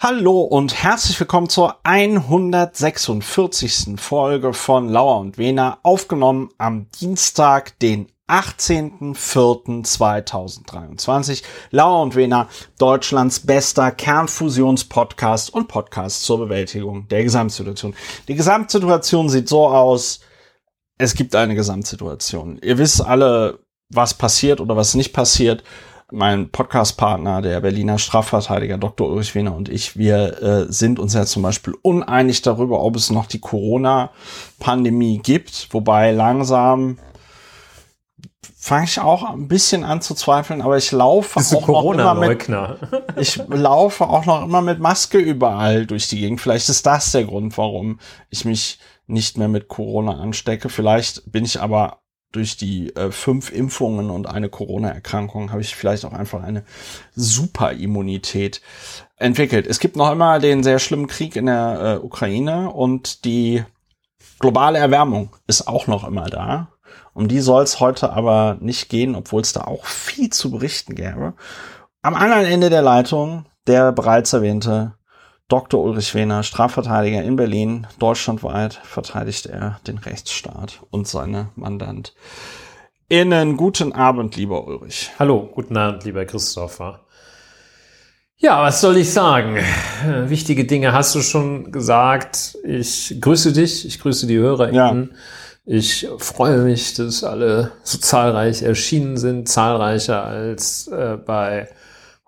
Hallo und herzlich willkommen zur 146. Folge von Lauer und Wena, aufgenommen am Dienstag, den 18.04.2023. Lauer und Wena, Deutschlands bester Kernfusionspodcast und Podcast zur Bewältigung der Gesamtsituation. Die Gesamtsituation sieht so aus, es gibt eine Gesamtsituation. Ihr wisst alle, was passiert oder was nicht passiert mein Podcast-Partner, der Berliner Strafverteidiger Dr. Ulrich Wiener und ich, wir äh, sind uns ja zum Beispiel uneinig darüber, ob es noch die Corona-Pandemie gibt, wobei langsam fange ich auch ein bisschen an zu zweifeln, aber ich laufe auch noch immer mit, ich laufe auch noch immer mit Maske überall durch die Gegend. Vielleicht ist das der Grund, warum ich mich nicht mehr mit Corona anstecke. Vielleicht bin ich aber durch die äh, fünf Impfungen und eine Corona-Erkrankung habe ich vielleicht auch einfach eine Superimmunität entwickelt. Es gibt noch immer den sehr schlimmen Krieg in der äh, Ukraine und die globale Erwärmung ist auch noch immer da. Um die soll es heute aber nicht gehen, obwohl es da auch viel zu berichten gäbe. Am anderen Ende der Leitung der bereits erwähnte Dr. Ulrich Wehner, Strafverteidiger in Berlin, deutschlandweit verteidigt er den Rechtsstaat und seine Mandant. Innen guten Abend, lieber Ulrich. Hallo, guten Abend, lieber Christopher. Ja, was soll ich sagen? Wichtige Dinge hast du schon gesagt. Ich grüße dich, ich grüße die HörerInnen. Ja. Ich freue mich, dass alle so zahlreich erschienen sind, zahlreicher als äh, bei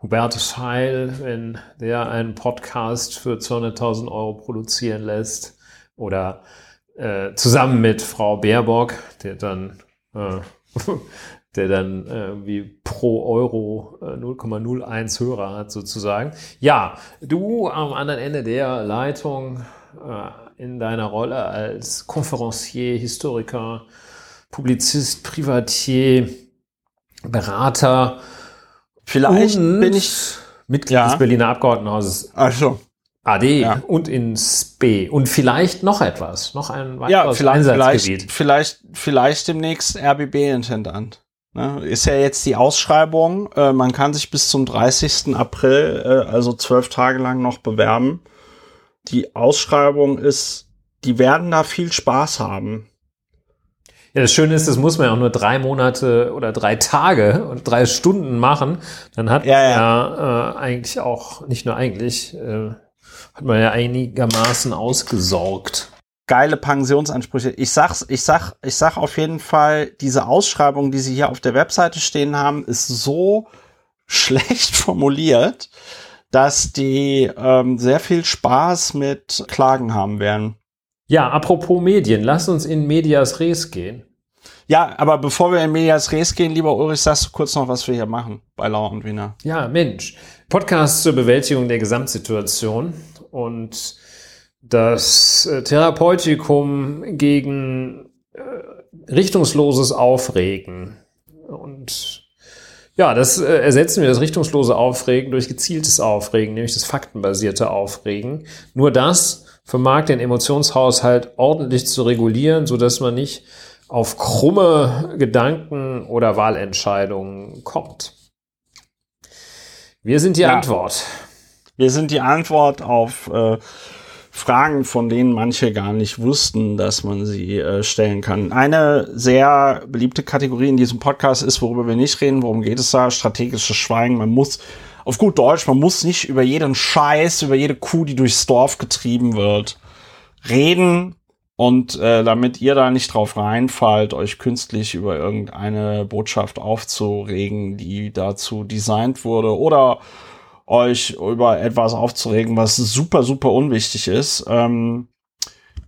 Hubertus Heil, wenn der einen Podcast für 200.000 Euro produzieren lässt oder äh, zusammen mit Frau Baerbock, der dann, äh, der dann irgendwie pro Euro äh, 0,01 Hörer hat sozusagen. Ja, du am anderen Ende der Leitung äh, in deiner Rolle als Konferencier, Historiker, Publizist, Privatier, Berater, Vielleicht und bin ich Mitglied ja. des Berliner Abgeordnetenhauses. Ach so. AD ja. und ins B. Und vielleicht noch etwas, noch ein weiteres ja, vielleicht, Einsatzgebiet. Vielleicht, vielleicht, vielleicht demnächst RBB-Intendant. Ne? Ist ja jetzt die Ausschreibung. Äh, man kann sich bis zum 30. April, äh, also zwölf Tage lang noch bewerben. Die Ausschreibung ist, die werden da viel Spaß haben. Ja, das Schöne ist, das muss man ja auch nur drei Monate oder drei Tage und drei Stunden machen. Dann hat ja, ja. man ja äh, eigentlich auch, nicht nur eigentlich, äh, hat man ja einigermaßen ausgesorgt. Geile Pensionsansprüche. Ich sag's, ich sag, ich sag auf jeden Fall, diese Ausschreibung, die sie hier auf der Webseite stehen haben, ist so schlecht formuliert, dass die ähm, sehr viel Spaß mit Klagen haben werden. Ja, apropos Medien, lass uns in Medias Res gehen. Ja, aber bevor wir in Medias Res gehen, lieber Ulrich, sagst du kurz noch, was wir hier machen bei Lauer und Wiener. Ja, Mensch. Podcast zur Bewältigung der Gesamtsituation und das äh, Therapeutikum gegen äh, richtungsloses Aufregen. Und ja, das äh, ersetzen wir das richtungslose Aufregen durch gezieltes Aufregen, nämlich das faktenbasierte Aufregen. Nur das vermag den Emotionshaushalt ordentlich zu regulieren, so dass man nicht auf krumme Gedanken oder Wahlentscheidungen kommt. Wir sind die ja. Antwort. Wir sind die Antwort auf äh, Fragen, von denen manche gar nicht wussten, dass man sie äh, stellen kann. Eine sehr beliebte Kategorie in diesem Podcast ist, worüber wir nicht reden. Worum geht es da? Strategisches Schweigen. Man muss auf gut Deutsch, man muss nicht über jeden Scheiß, über jede Kuh, die durchs Dorf getrieben wird, reden. Und äh, damit ihr da nicht drauf reinfallt, euch künstlich über irgendeine Botschaft aufzuregen, die dazu designt wurde, oder euch über etwas aufzuregen, was super, super unwichtig ist. Ähm,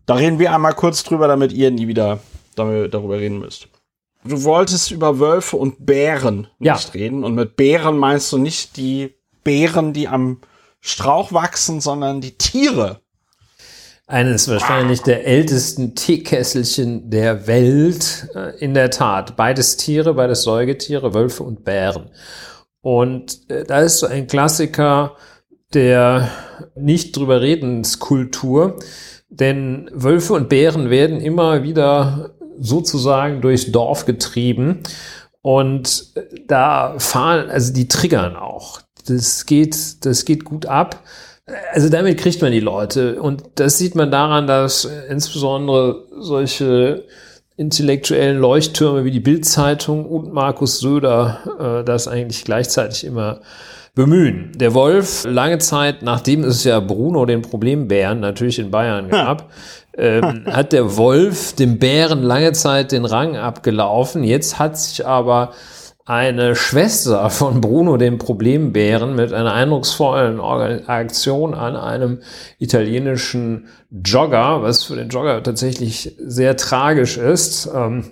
da reden wir einmal kurz drüber, damit ihr nie wieder darüber reden müsst du wolltest über Wölfe und Bären ja. nicht reden. Und mit Bären meinst du nicht die Bären, die am Strauch wachsen, sondern die Tiere. Eines wahrscheinlich der ältesten Teekesselchen der Welt. Äh, in der Tat. Beides Tiere, beides Säugetiere, Wölfe und Bären. Und äh, da ist so ein Klassiker der nicht drüber redenskultur. Denn Wölfe und Bären werden immer wieder sozusagen durchs Dorf getrieben. Und da fahren, also die triggern auch. Das geht, das geht gut ab. Also damit kriegt man die Leute. Und das sieht man daran, dass insbesondere solche intellektuellen Leuchttürme wie die Bildzeitung und Markus Söder äh, das eigentlich gleichzeitig immer bemühen. Der Wolf, lange Zeit, nachdem es ja Bruno den Problembären natürlich in Bayern gab, ähm, hat der Wolf dem Bären lange Zeit den Rang abgelaufen. Jetzt hat sich aber eine Schwester von Bruno, dem Problembären, mit einer eindrucksvollen Aktion an einem italienischen Jogger, was für den Jogger tatsächlich sehr tragisch ist. Ähm,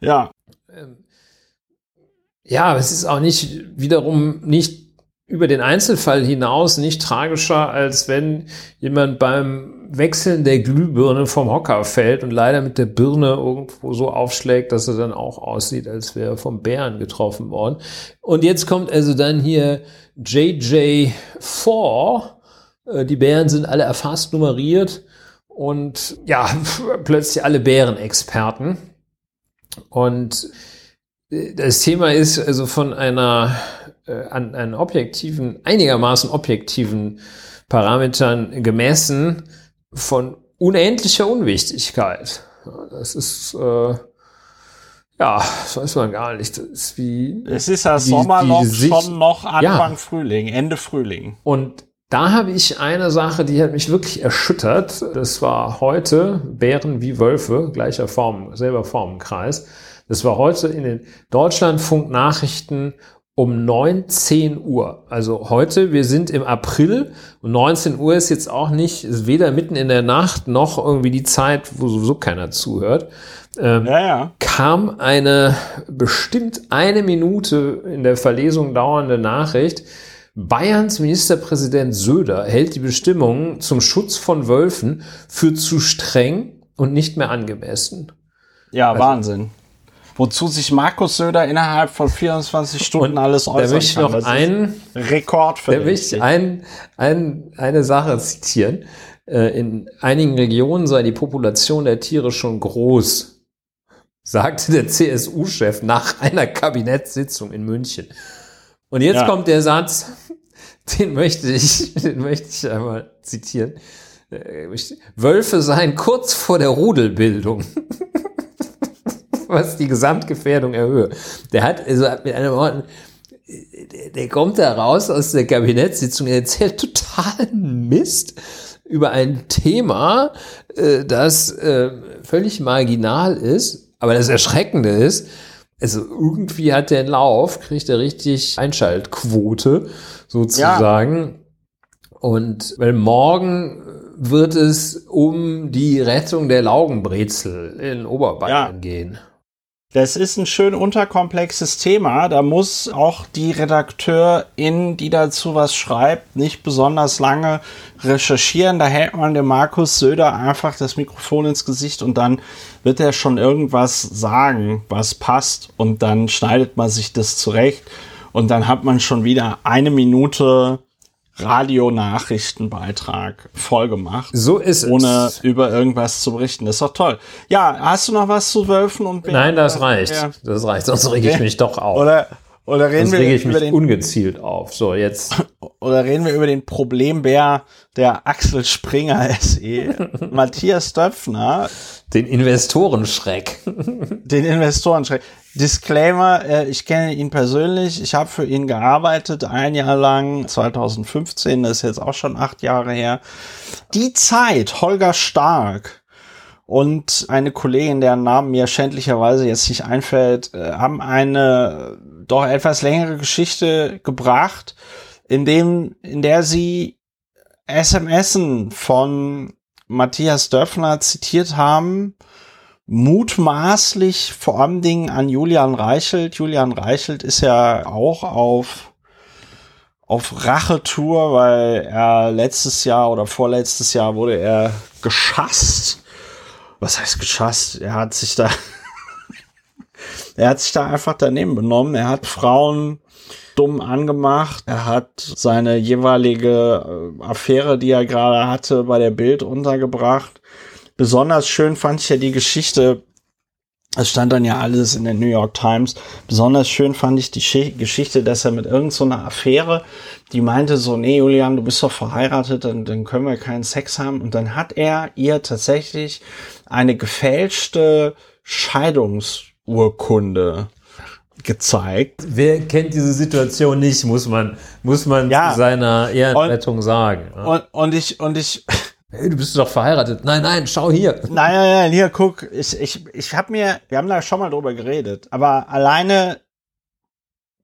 ja. Ähm, ja, es ist auch nicht wiederum nicht über den Einzelfall hinaus nicht tragischer, als wenn jemand beim Wechseln der Glühbirne vom Hocker fällt und leider mit der Birne irgendwo so aufschlägt, dass er dann auch aussieht, als wäre er vom Bären getroffen worden. Und jetzt kommt also dann hier JJ4. Äh, die Bären sind alle erfasst, nummeriert und ja, plötzlich alle Bärenexperten. Und äh, das Thema ist also von einer äh, an, an objektiven, einigermaßen objektiven Parametern gemessen von unendlicher Unwichtigkeit. Das ist, äh, ja, das weiß man gar nicht. Das ist wie. Es ist ja Sommerloch schon noch Anfang ja. Frühling, Ende Frühling. Und da habe ich eine Sache, die hat mich wirklich erschüttert. Das war heute Bären wie Wölfe, gleicher Form, selber Formenkreis. Das war heute in den Deutschlandfunk-Nachrichten um 19 Uhr. Also heute, wir sind im April und 19 Uhr ist jetzt auch nicht, weder mitten in der Nacht noch irgendwie die Zeit, wo sowieso keiner zuhört. Ähm, ja, ja. Kam eine bestimmt eine Minute in der Verlesung dauernde Nachricht. Bayerns Ministerpräsident Söder hält die Bestimmungen zum Schutz von Wölfen für zu streng und nicht mehr angemessen. Ja, also, Wahnsinn wozu sich Markus Söder innerhalb von 24 Stunden und alles äußern da möchte ich noch einen Rekord für Da möchte ich ein, ein, eine Sache zitieren. Äh, in einigen Regionen sei die Population der Tiere schon groß, sagte der CSU-Chef nach einer Kabinettssitzung in München. Und jetzt ja. kommt der Satz, den möchte ich, den möchte ich einmal zitieren. Äh, Wölfe seien kurz vor der Rudelbildung was die Gesamtgefährdung erhöhe. Der hat, also mit einem Wort, der, der kommt da raus aus der Kabinettssitzung, er erzählt totalen Mist über ein Thema, äh, das äh, völlig marginal ist, aber das Erschreckende ist, also irgendwie hat der einen Lauf, kriegt er richtig Einschaltquote sozusagen. Ja. Und weil morgen wird es um die Rettung der Laugenbrezel in Oberbayern ja. gehen. Das ist ein schön unterkomplexes Thema. Da muss auch die Redakteurin, die dazu was schreibt, nicht besonders lange recherchieren. Da hält man dem Markus Söder einfach das Mikrofon ins Gesicht und dann wird er schon irgendwas sagen, was passt. Und dann schneidet man sich das zurecht. Und dann hat man schon wieder eine Minute Radionachrichtenbeitrag vollgemacht. So ist ohne es. Ohne über irgendwas zu berichten. Das ist doch toll. Ja, hast du noch was zu Wölfen und Bären? Nein, das reicht. Ja. Das reicht, sonst rege ich mich doch auf. Oder, oder reden sonst wir rege ich über mich den, ungezielt auf. So, jetzt. Oder reden wir über den Problembär der Axel Springer SE, Matthias Döpfner. Den Investorenschreck. Den Investorenschreck. Disclaimer, äh, ich kenne ihn persönlich, ich habe für ihn gearbeitet, ein Jahr lang, 2015, das ist jetzt auch schon acht Jahre her. Die Zeit, Holger Stark und eine Kollegin, deren Namen mir schändlicherweise jetzt nicht einfällt, äh, haben eine doch etwas längere Geschichte gebracht, in dem, in der sie SMSen von Matthias Döpfner zitiert haben, mutmaßlich vor allen Dingen an Julian Reichelt. Julian Reichelt ist ja auch auf, auf Rachetour, weil er letztes Jahr oder vorletztes Jahr wurde er geschasst. Was heißt geschasst? Er hat sich da, er hat sich da einfach daneben benommen. Er hat Frauen dumm angemacht. Er hat seine jeweilige äh, Affäre, die er gerade hatte, bei der Bild untergebracht besonders schön fand ich ja die Geschichte, Es stand dann ja alles in der New York Times. Besonders schön fand ich die Geschichte, dass er mit irgendeiner so Affäre, die meinte so, nee, Julian, du bist doch verheiratet, dann, dann können wir keinen Sex haben. Und dann hat er ihr tatsächlich eine gefälschte Scheidungsurkunde gezeigt. Wer kennt diese Situation nicht, muss man, muss man ja. seiner Ehrenrettung sagen. Und, und ich, und ich, Hey, du bist doch verheiratet. Nein, nein, schau hier. Nein, nein, nein, hier, guck. Ich, ich, ich habe mir, wir haben da schon mal drüber geredet, aber alleine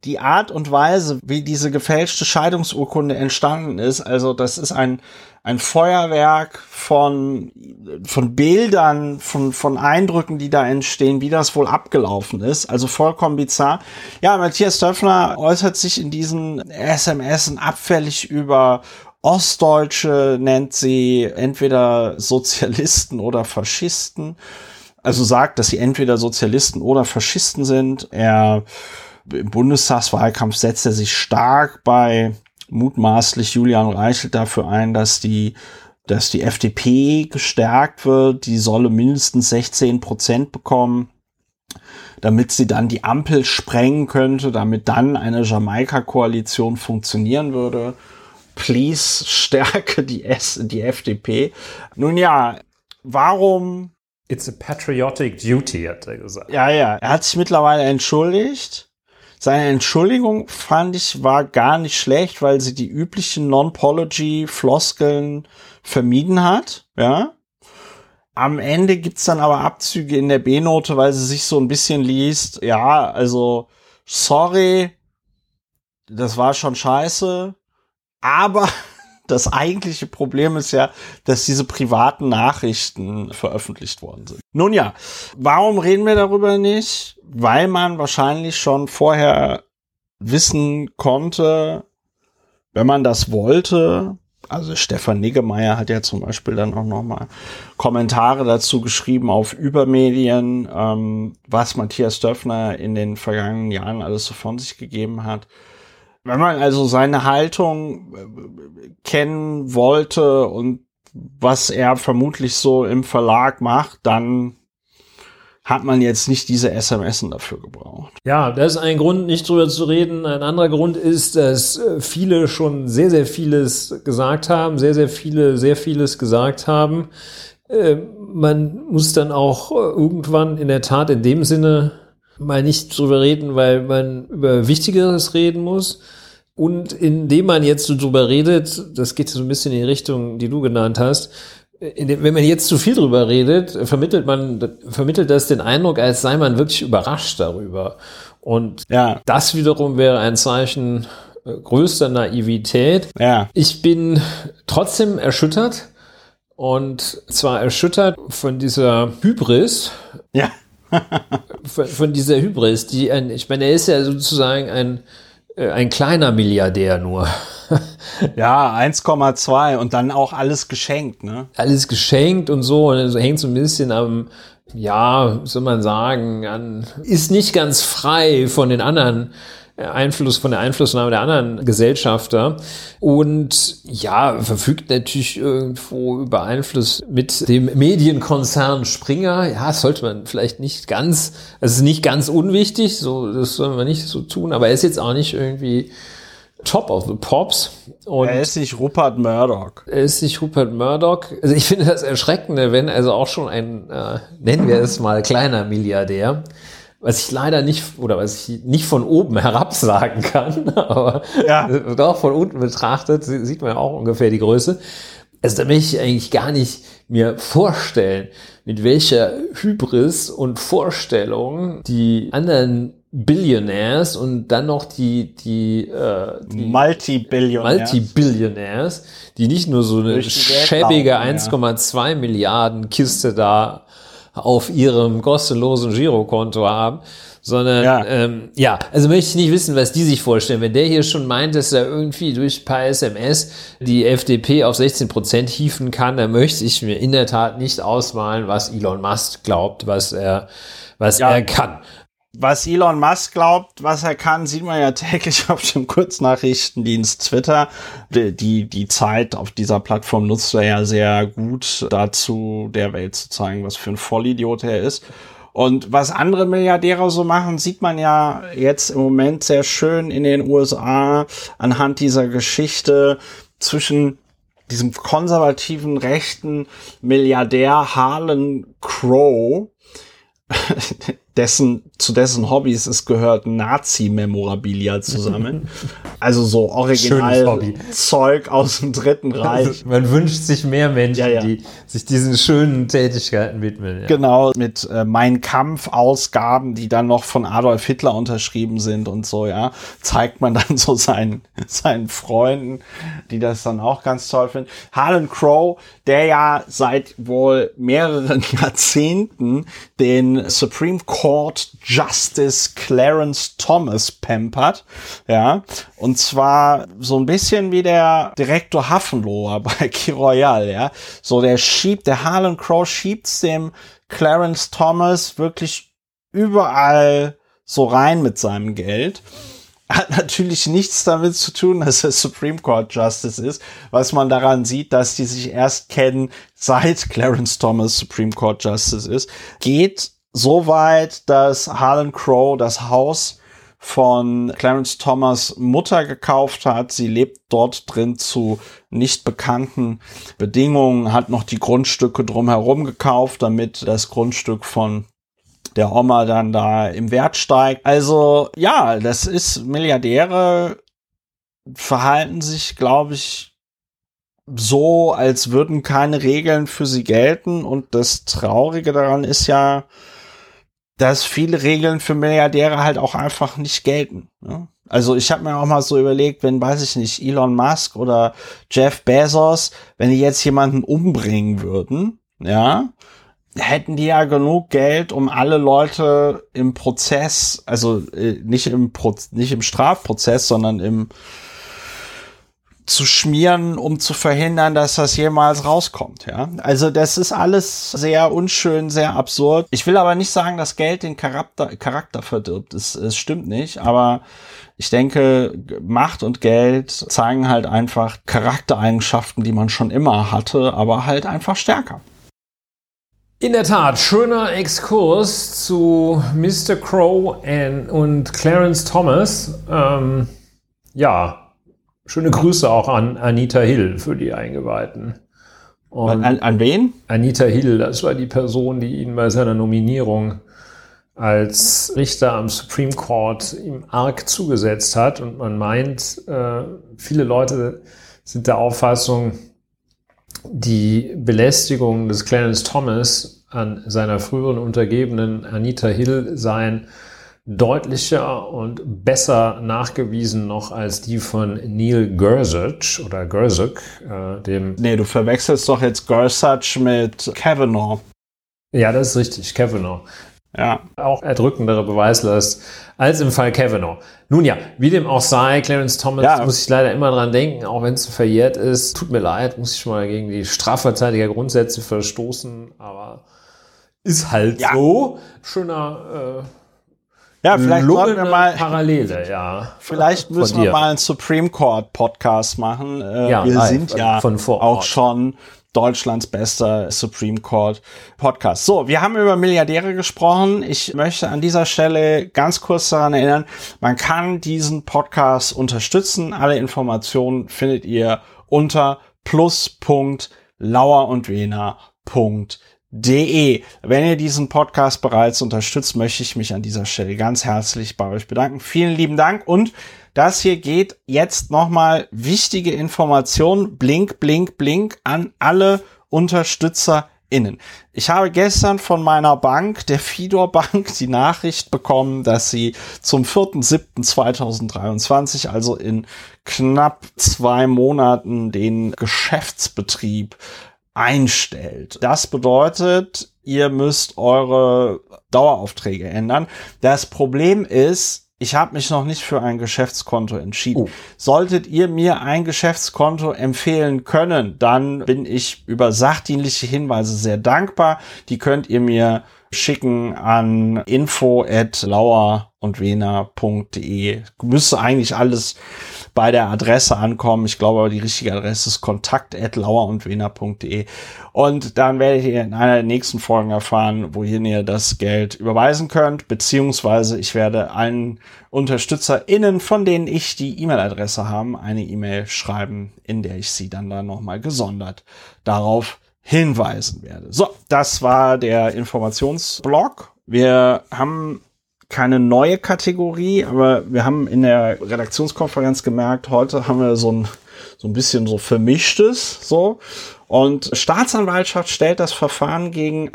die Art und Weise, wie diese gefälschte Scheidungsurkunde entstanden ist, also das ist ein, ein Feuerwerk von, von Bildern, von, von Eindrücken, die da entstehen, wie das wohl abgelaufen ist. Also vollkommen bizarr. Ja, Matthias Döpfner äußert sich in diesen SMS abfällig über Ostdeutsche nennt sie entweder Sozialisten oder Faschisten. Also sagt, dass sie entweder Sozialisten oder Faschisten sind. Er im Bundestagswahlkampf setzt er sich stark bei mutmaßlich Julian Reichelt dafür ein, dass die dass die FDP gestärkt wird. Die solle mindestens 16 Prozent bekommen, damit sie dann die Ampel sprengen könnte, damit dann eine Jamaika-Koalition funktionieren würde please stärke die, S, die FDP. Nun ja, warum? It's a patriotic duty, hat er gesagt. Ja, ja, er hat sich mittlerweile entschuldigt. Seine Entschuldigung fand ich war gar nicht schlecht, weil sie die üblichen Non-Pology-Floskeln vermieden hat, ja. Am Ende gibt's dann aber Abzüge in der B-Note, weil sie sich so ein bisschen liest, ja, also, sorry, das war schon scheiße, aber das eigentliche Problem ist ja, dass diese privaten Nachrichten veröffentlicht worden sind. Nun ja, warum reden wir darüber nicht? Weil man wahrscheinlich schon vorher wissen konnte, wenn man das wollte, also Stefan Niggemeier hat ja zum Beispiel dann auch nochmal Kommentare dazu geschrieben auf Übermedien, ähm, was Matthias Döpfner in den vergangenen Jahren alles so von sich gegeben hat. Wenn man also seine Haltung äh, kennen wollte und was er vermutlich so im Verlag macht, dann hat man jetzt nicht diese SMS dafür gebraucht. Ja, das ist ein Grund, nicht drüber zu reden. Ein anderer Grund ist, dass äh, viele schon sehr, sehr vieles gesagt haben, sehr, sehr viele, sehr vieles gesagt haben. Äh, man muss dann auch irgendwann in der Tat in dem Sinne mal nicht drüber reden, weil man über Wichtigeres reden muss, und indem man jetzt so drüber redet, das geht so ein bisschen in die Richtung, die du genannt hast, dem, wenn man jetzt zu viel drüber redet, vermittelt man, vermittelt das den Eindruck, als sei man wirklich überrascht darüber. Und ja. das wiederum wäre ein Zeichen äh, größter Naivität. Ja. Ich bin trotzdem erschüttert und zwar erschüttert von dieser Hybris. Ja. Von, von dieser Hybris, die ein, ich meine, er ist ja sozusagen ein, äh, ein kleiner Milliardär nur. ja, 1,2 und dann auch alles geschenkt, ne? Alles geschenkt und so. Und es hängt so ein bisschen am, ja, soll man sagen, an, ist nicht ganz frei von den anderen Einfluss von der Einflussnahme der anderen Gesellschafter und ja, verfügt natürlich irgendwo über Einfluss mit dem Medienkonzern Springer. Ja, sollte man vielleicht nicht ganz, es ist nicht ganz unwichtig, so, das sollen wir nicht so tun, aber er ist jetzt auch nicht irgendwie Top of the Pops. Und er ist nicht Rupert Murdoch. Er ist nicht Rupert Murdoch. Also ich finde das Erschreckende, wenn also auch schon ein, äh, nennen wir es mal, kleiner Milliardär, was ich leider nicht oder was ich nicht von oben herab sagen kann, aber ja. doch von unten betrachtet sieht man auch ungefähr die Größe. Also da möchte ich eigentlich gar nicht mir vorstellen, mit welcher Hybris und Vorstellung die anderen Billionaires und dann noch die, die, äh, die Multi-Billionaires, Multi die nicht nur so eine schäbige 1,2 ja. Milliarden Kiste da auf ihrem kostenlosen Girokonto haben, sondern ja. Ähm, ja, also möchte ich nicht wissen, was die sich vorstellen. Wenn der hier schon meint, dass er irgendwie durch paar SMS die FDP auf 16 Prozent hieven kann, dann möchte ich mir in der Tat nicht ausmalen, was Elon Musk glaubt, was er, was ja. er kann was Elon Musk glaubt, was er kann, sieht man ja täglich auf dem Kurznachrichtendienst Twitter. Die, die Zeit auf dieser Plattform nutzt er ja sehr gut dazu, der Welt zu zeigen, was für ein Vollidiot er ist. Und was andere Milliardäre so machen, sieht man ja jetzt im Moment sehr schön in den USA anhand dieser Geschichte zwischen diesem konservativen rechten Milliardär Harlan Crow, dessen, zu dessen Hobbys es gehört, Nazi-Memorabilia zu sammeln. Also so original Zeug aus dem Dritten also Reich. Also man wünscht sich mehr Menschen, ja, ja. die sich diesen schönen Tätigkeiten widmen. Ja. Genau, mit äh, Mein Kampf-Ausgaben, die dann noch von Adolf Hitler unterschrieben sind und so, ja, zeigt man dann so seinen, seinen Freunden, die das dann auch ganz toll finden. Harlan Crow, der ja seit wohl mehreren Jahrzehnten den Supreme Court Justice Clarence Thomas pampert, ja, und zwar so ein bisschen wie der Direktor Hafenloher bei Key Royal, ja, so der schiebt, der Harlan Crow schiebt's dem Clarence Thomas wirklich überall so rein mit seinem Geld hat natürlich nichts damit zu tun, dass er Supreme Court Justice ist, was man daran sieht, dass die sich erst kennen, seit Clarence Thomas Supreme Court Justice ist, geht so weit, dass Harlan Crow das Haus von Clarence Thomas Mutter gekauft hat. Sie lebt dort drin zu nicht bekannten Bedingungen, hat noch die Grundstücke drumherum gekauft, damit das Grundstück von der Oma dann da im Wert steigt. Also ja, das ist Milliardäre verhalten sich, glaube ich, so, als würden keine Regeln für sie gelten. Und das Traurige daran ist ja, dass viele Regeln für Milliardäre halt auch einfach nicht gelten. Ne? Also ich habe mir auch mal so überlegt, wenn, weiß ich nicht, Elon Musk oder Jeff Bezos, wenn die jetzt jemanden umbringen würden, ja, hätten die ja genug Geld, um alle Leute im Prozess, also äh, nicht im Pro nicht im Strafprozess, sondern im zu schmieren, um zu verhindern, dass das jemals rauskommt, ja. Also das ist alles sehr unschön, sehr absurd. Ich will aber nicht sagen, dass Geld den Charakter, Charakter verdirbt. Es, es stimmt nicht, aber ich denke, Macht und Geld zeigen halt einfach Charaktereigenschaften, die man schon immer hatte, aber halt einfach stärker. In der Tat, schöner Exkurs zu Mr. Crow und Clarence Thomas. Ähm, ja, schöne Grüße auch an Anita Hill für die Eingeweihten. An, an wen? Anita Hill, das war die Person, die ihn bei seiner Nominierung als Richter am Supreme Court ihm arg zugesetzt hat. Und man meint, äh, viele Leute sind der Auffassung, die Belästigung des Clarence Thomas an seiner früheren Untergebenen Anita Hill seien deutlicher und besser nachgewiesen noch als die von Neil Gorsuch oder Gorsuch, äh, dem. Nee, du verwechselst doch jetzt Gorsuch mit Kavanaugh. Ja, das ist richtig, Kavanaugh. Ja. Auch erdrückendere Beweislast als im Fall Kavanaugh. Nun ja, wie dem auch sei, Clarence Thomas ja. muss ich leider immer dran denken, auch wenn es verjährt ist. Tut mir leid, muss ich schon mal gegen die Strafverteidigergrundsätze verstoßen, aber ist halt ja. so. Schöner äh, ja, vielleicht sollten wir mal Parallele, ja. Vielleicht müssen wir mal einen Supreme Court Podcast machen. Äh, ja, wir live, sind ja auch schon Deutschlands bester Supreme Court Podcast. So, wir haben über Milliardäre gesprochen. Ich möchte an dieser Stelle ganz kurz daran erinnern, man kann diesen Podcast unterstützen. Alle Informationen findet ihr unter plus.lauerundwena.de. Wenn ihr diesen Podcast bereits unterstützt, möchte ich mich an dieser Stelle ganz herzlich bei euch bedanken. Vielen lieben Dank und das hier geht jetzt nochmal wichtige Informationen, blink, blink, blink an alle UnterstützerInnen. Ich habe gestern von meiner Bank, der Fidor Bank, die Nachricht bekommen, dass sie zum 4.7.2023, also in knapp zwei Monaten, den Geschäftsbetrieb einstellt. Das bedeutet, ihr müsst eure Daueraufträge ändern. Das Problem ist, ich habe mich noch nicht für ein Geschäftskonto entschieden. Oh. Solltet ihr mir ein Geschäftskonto empfehlen können, dann bin ich über sachdienliche Hinweise sehr dankbar. Die könnt ihr mir schicken an info at lauer und wena.de. Müsste eigentlich alles bei der Adresse ankommen. Ich glaube aber die richtige Adresse ist kontakt at lauerundwena.de. Und dann werdet ihr in einer der nächsten Folgen erfahren, wohin ihr das Geld überweisen könnt, beziehungsweise ich werde allen UnterstützerInnen, von denen ich die E-Mail-Adresse haben, eine E-Mail schreiben, in der ich sie dann da nochmal gesondert darauf hinweisen werde. So, das war der Informationsblog. Wir haben keine neue Kategorie, aber wir haben in der Redaktionskonferenz gemerkt, heute haben wir so ein, so ein bisschen so vermischtes, so. Und Staatsanwaltschaft stellt das Verfahren gegen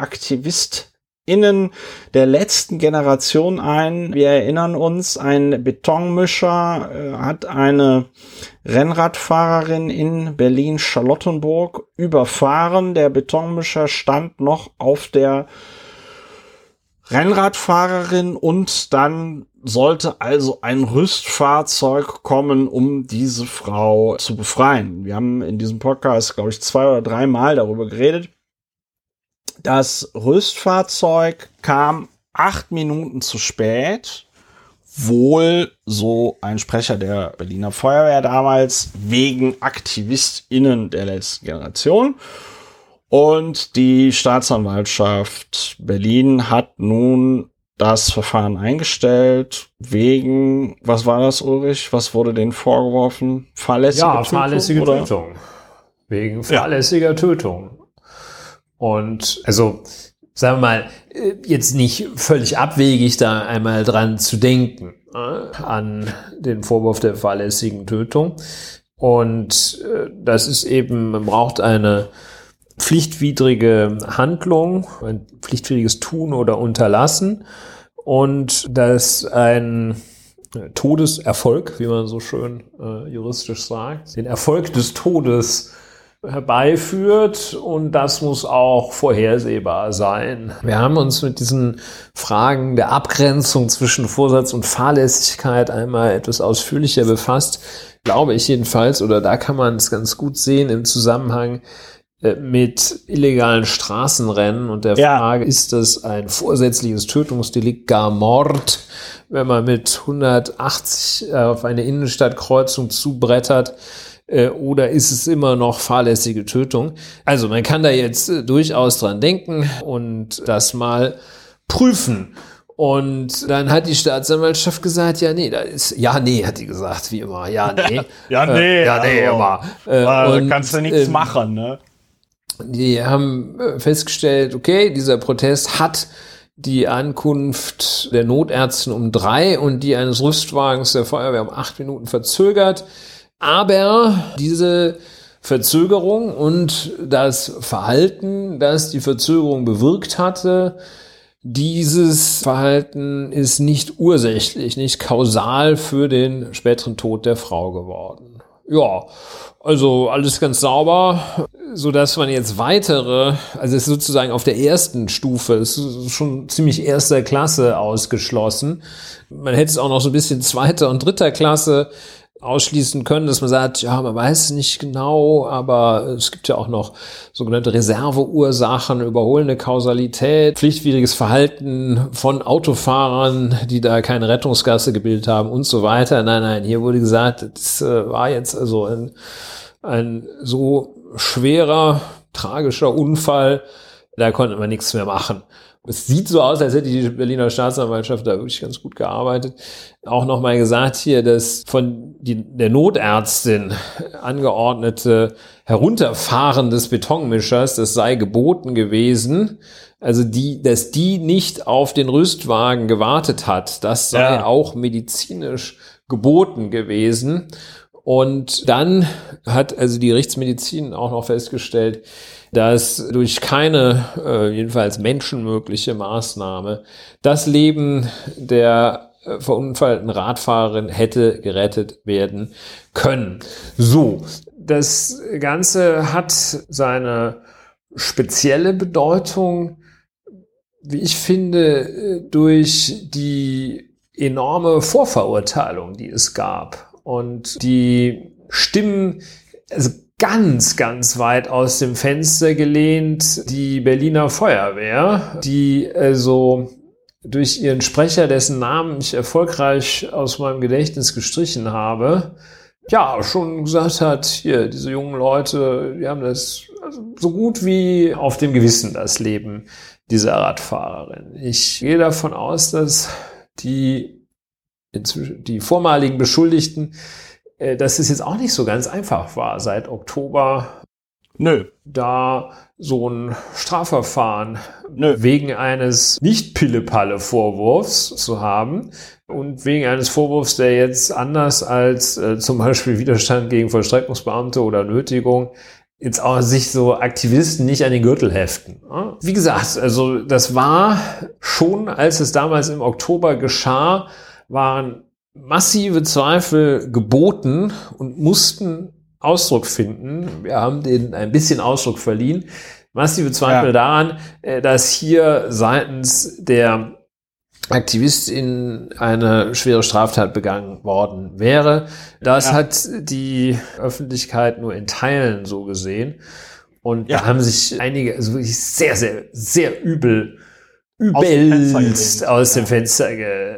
AktivistInnen der letzten Generation ein. Wir erinnern uns, ein Betonmischer äh, hat eine Rennradfahrerin in Berlin-Charlottenburg überfahren. Der Betonmischer stand noch auf der Rennradfahrerin und dann sollte also ein Rüstfahrzeug kommen, um diese Frau zu befreien. Wir haben in diesem Podcast, glaube ich, zwei oder drei Mal darüber geredet. Das Rüstfahrzeug kam acht Minuten zu spät. Wohl so ein Sprecher der Berliner Feuerwehr damals wegen AktivistInnen der letzten Generation. Und die Staatsanwaltschaft Berlin hat nun das Verfahren eingestellt wegen, was war das, Ulrich? Was wurde denen vorgeworfen? Fahrlässige ja, Tötung? fahrlässige oder? Tötung. Wegen fahrlässiger ja. Tötung. Und also, sagen wir mal, jetzt nicht völlig abwegig, da einmal dran zu denken, äh, an den Vorwurf der fahrlässigen Tötung. Und äh, das ist eben, man braucht eine pflichtwidrige Handlung, ein pflichtwidriges Tun oder Unterlassen und dass ein Todeserfolg, wie man so schön äh, juristisch sagt, den Erfolg des Todes herbeiführt und das muss auch vorhersehbar sein. Wir haben uns mit diesen Fragen der Abgrenzung zwischen Vorsatz und Fahrlässigkeit einmal etwas ausführlicher befasst, glaube ich jedenfalls, oder da kann man es ganz gut sehen im Zusammenhang äh, mit illegalen Straßenrennen und der ja. Frage, ist das ein vorsätzliches Tötungsdelikt, gar Mord, wenn man mit 180 auf eine Innenstadtkreuzung zubrettert, äh, oder ist es immer noch fahrlässige Tötung? Also man kann da jetzt äh, durchaus dran denken und das mal prüfen. Und dann hat die Staatsanwaltschaft gesagt, ja, nee, da ist, ja, nee, hat die gesagt, wie immer, ja, nee. ja, nee, äh, ja, nee, also, immer. Äh, und, kannst du nichts ähm, machen, ne? die haben äh, festgestellt, okay, dieser Protest hat die Ankunft der Notärztin um drei und die eines Rüstwagens der Feuerwehr um acht Minuten verzögert. Aber diese Verzögerung und das Verhalten, das die Verzögerung bewirkt hatte, dieses Verhalten ist nicht ursächlich, nicht kausal für den späteren Tod der Frau geworden. Ja, also alles ganz sauber, so dass man jetzt weitere, also ist sozusagen auf der ersten Stufe, ist schon ziemlich erster Klasse ausgeschlossen. Man hätte es auch noch so ein bisschen zweiter und dritter Klasse ausschließen können, dass man sagt, ja, man weiß nicht genau, aber es gibt ja auch noch sogenannte Reserveursachen, überholende Kausalität, pflichtwidriges Verhalten von Autofahrern, die da keine Rettungsgasse gebildet haben und so weiter. Nein, nein, hier wurde gesagt, das äh, war jetzt also ein, ein so schwerer, tragischer Unfall, da konnte man nichts mehr machen. Es sieht so aus, als hätte die Berliner Staatsanwaltschaft da wirklich ganz gut gearbeitet. Auch nochmal gesagt hier, dass von die, der Notärztin angeordnete Herunterfahren des Betonmischers, das sei geboten gewesen. Also die, dass die nicht auf den Rüstwagen gewartet hat, das sei ja. auch medizinisch geboten gewesen. Und dann hat also die Rechtsmedizin auch noch festgestellt, dass durch keine, äh, jedenfalls menschenmögliche Maßnahme das Leben der äh, verunfallten Radfahrerin hätte gerettet werden können. So, das Ganze hat seine spezielle Bedeutung, wie ich finde, durch die enorme Vorverurteilung, die es gab und die Stimmen, also ganz, ganz weit aus dem Fenster gelehnt die Berliner Feuerwehr, die also durch ihren Sprecher, dessen Namen ich erfolgreich aus meinem Gedächtnis gestrichen habe, ja, schon gesagt hat, hier, diese jungen Leute, die haben das also so gut wie auf dem Gewissen, das Leben dieser Radfahrerin. Ich gehe davon aus, dass die, inzwischen, die vormaligen Beschuldigten, dass es jetzt auch nicht so ganz einfach war, seit Oktober Nö. da so ein Strafverfahren Nö. wegen eines nicht Pille-Palle-Vorwurfs zu haben und wegen eines Vorwurfs, der jetzt anders als äh, zum Beispiel Widerstand gegen Vollstreckungsbeamte oder Nötigung jetzt auch sich so Aktivisten nicht an den Gürtel heften. Wie gesagt, also das war schon, als es damals im Oktober geschah, waren massive Zweifel geboten und mussten Ausdruck finden. Wir haben denen ein bisschen Ausdruck verliehen. Massive Zweifel ja. daran, äh, dass hier seitens der Aktivistin eine schwere Straftat begangen worden wäre. Das ja. hat die Öffentlichkeit nur in Teilen so gesehen. Und ja. da haben sich einige also wirklich sehr, sehr, sehr übel übelst aus dem Fenster,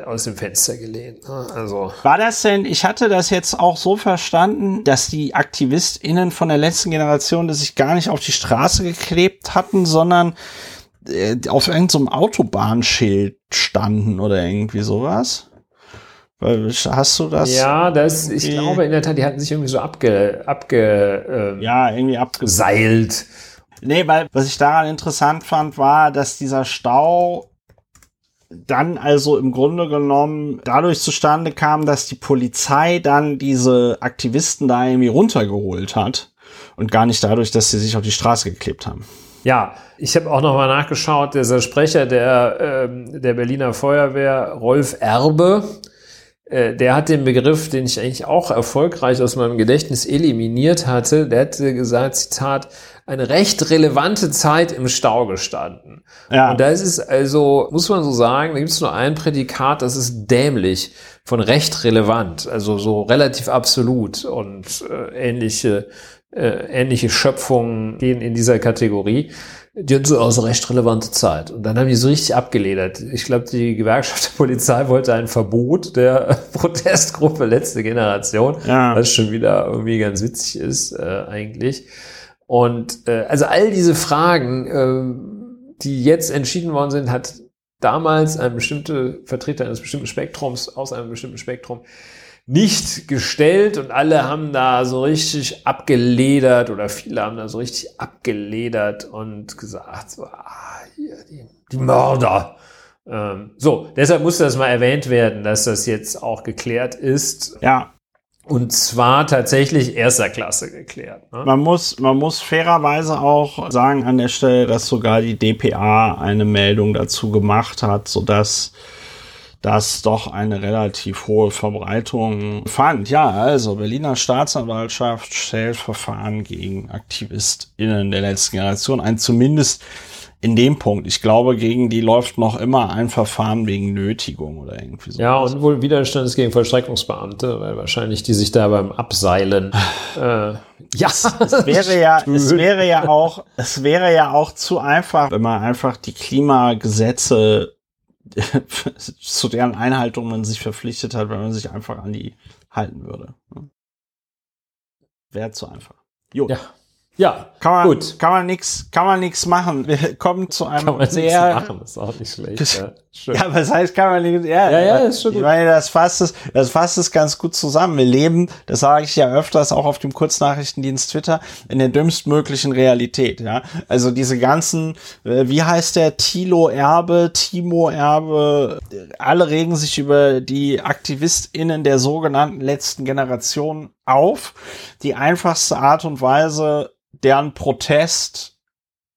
aus dem Fenster gelehnt. Ne? Also. War das denn, ich hatte das jetzt auch so verstanden, dass die AktivistInnen von der letzten Generation das sich gar nicht auf die Straße geklebt hatten, sondern äh, auf irgendeinem Autobahnschild standen oder irgendwie sowas? Hast du das? Ja, das, ich glaube in der Tat, die hatten sich irgendwie so abge, abge, äh, ja, irgendwie abgeseilt. Nee, weil was ich daran interessant fand, war, dass dieser Stau dann also im Grunde genommen dadurch zustande kam, dass die Polizei dann diese Aktivisten da irgendwie runtergeholt hat und gar nicht dadurch, dass sie sich auf die Straße geklebt haben. Ja, ich habe auch noch mal nachgeschaut, dieser Sprecher der, ähm, der Berliner Feuerwehr, Rolf Erbe, äh, der hat den Begriff, den ich eigentlich auch erfolgreich aus meinem Gedächtnis eliminiert hatte, der hatte gesagt, Zitat, eine recht relevante Zeit im Stau gestanden. Ja. Und da ist es also, muss man so sagen, da gibt es nur ein Prädikat, das ist dämlich von recht relevant, also so relativ absolut und äh, ähnliche, äh, ähnliche Schöpfungen gehen in dieser Kategorie die hatten so aus recht relevante Zeit. Und dann haben die so richtig abgeledert. Ich glaube, die Gewerkschaft der Polizei wollte ein Verbot der Protestgruppe letzte Generation, ja. was schon wieder irgendwie ganz witzig ist äh, eigentlich. Und äh, also all diese Fragen, äh, die jetzt entschieden worden sind, hat damals ein bestimmter Vertreter eines bestimmten Spektrums aus einem bestimmten Spektrum nicht gestellt und alle haben da so richtig abgeledert oder viele haben da so richtig abgeledert und gesagt, so, ah, hier, die, die Mörder. Ähm, so, deshalb muss das mal erwähnt werden, dass das jetzt auch geklärt ist. Ja. Und zwar tatsächlich erster Klasse geklärt. Ne? Man muss, man muss fairerweise auch sagen an der Stelle, dass sogar die DPA eine Meldung dazu gemacht hat, sodass das doch eine relativ hohe Verbreitung fand. Ja, also Berliner Staatsanwaltschaft stellt Verfahren gegen AktivistInnen der letzten Generation ein, zumindest in dem Punkt. Ich glaube, gegen die läuft noch immer ein Verfahren wegen Nötigung oder irgendwie so. Ja, und wohl Widerstand ist gegen Vollstreckungsbeamte, weil wahrscheinlich die sich da beim Abseilen. äh, ja, es wäre ja, es wäre ja auch, es wäre ja auch zu einfach, wenn man einfach die Klimagesetze zu deren Einhaltung man sich verpflichtet hat, wenn man sich einfach an die halten würde. Ne? Wäre zu einfach. Jo. Ja. Ja, kann man, gut. Kann man nix, kann man nix machen. Wir kommen zu einem kann man sehr. machen, ist auch nicht schlecht. ja, ja, was heißt, kann man nix, ja, ja, ja, ist schon gut. Ich meine, das fasst es, das fasst es ganz gut zusammen. Wir leben, das sage ich ja öfters auch auf dem Kurznachrichtendienst Twitter, in der dümmstmöglichen Realität, ja. Also diese ganzen, äh, wie heißt der, Tilo Erbe, Timo Erbe, alle regen sich über die AktivistInnen der sogenannten letzten Generation auf. Die einfachste Art und Weise, deren Protest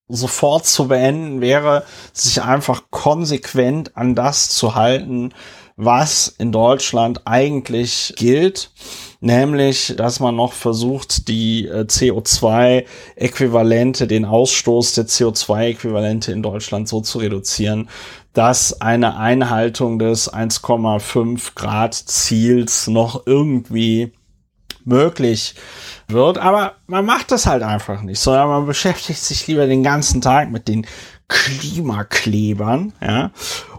sofort zu beenden wäre, sich einfach konsequent an das zu halten, was in Deutschland eigentlich gilt, nämlich, dass man noch versucht, die äh, CO2-Äquivalente, den Ausstoß der CO2-Äquivalente in Deutschland so zu reduzieren, dass eine Einhaltung des 1,5 Grad Ziels noch irgendwie möglich wird. Aber man macht das halt einfach nicht, sondern man beschäftigt sich lieber den ganzen Tag mit den Klimaklebern, ja.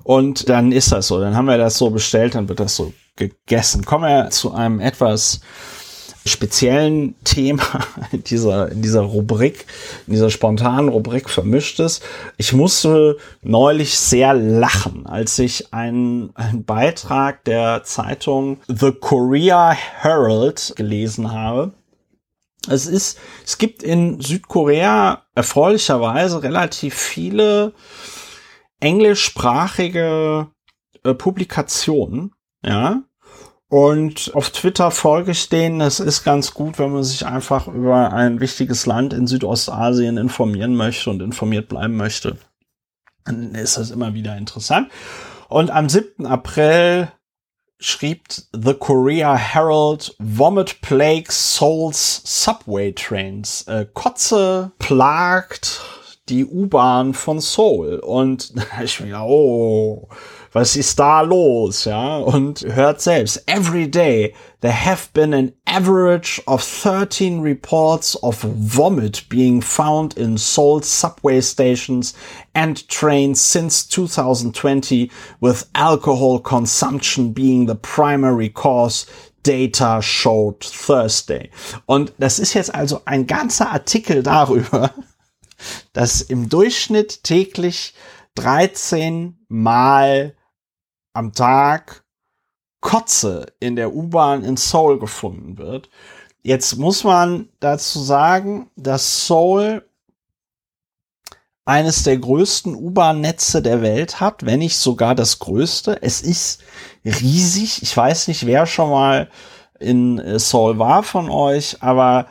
Und dann ist das so. Dann haben wir das so bestellt, dann wird das so gegessen. Kommen wir zu einem etwas speziellen Thema in dieser, in dieser Rubrik, in dieser spontanen Rubrik vermischtes. Ich musste neulich sehr lachen, als ich einen, einen Beitrag der Zeitung The Korea Herald gelesen habe. Es ist, es gibt in Südkorea erfreulicherweise relativ viele englischsprachige äh, Publikationen, ja, und auf Twitter folge ich denen. Es ist ganz gut, wenn man sich einfach über ein wichtiges Land in Südostasien informieren möchte und informiert bleiben möchte. Dann ist das immer wieder interessant. Und am 7. April schrieb The Korea Herald Vomit Plagues Seoul's Subway Trains. Äh, Kotze plagt die U-Bahn von Seoul. Und ich mir, oh, was ist da los, ja? Und hört selbst, every day there have been an average of 13 reports of vomit being found in Seoul subway stations and trains since 2020 with alcohol consumption being the primary cause Data showed Thursday. Und das ist jetzt also ein ganzer Artikel darüber, dass im Durchschnitt täglich 13 Mal am Tag Kotze in der U-Bahn in Seoul gefunden wird. Jetzt muss man dazu sagen, dass Seoul eines der größten U-Bahn-Netze der Welt hat, wenn nicht sogar das größte. Es ist riesig. Ich weiß nicht, wer schon mal in äh, Seoul war von euch, aber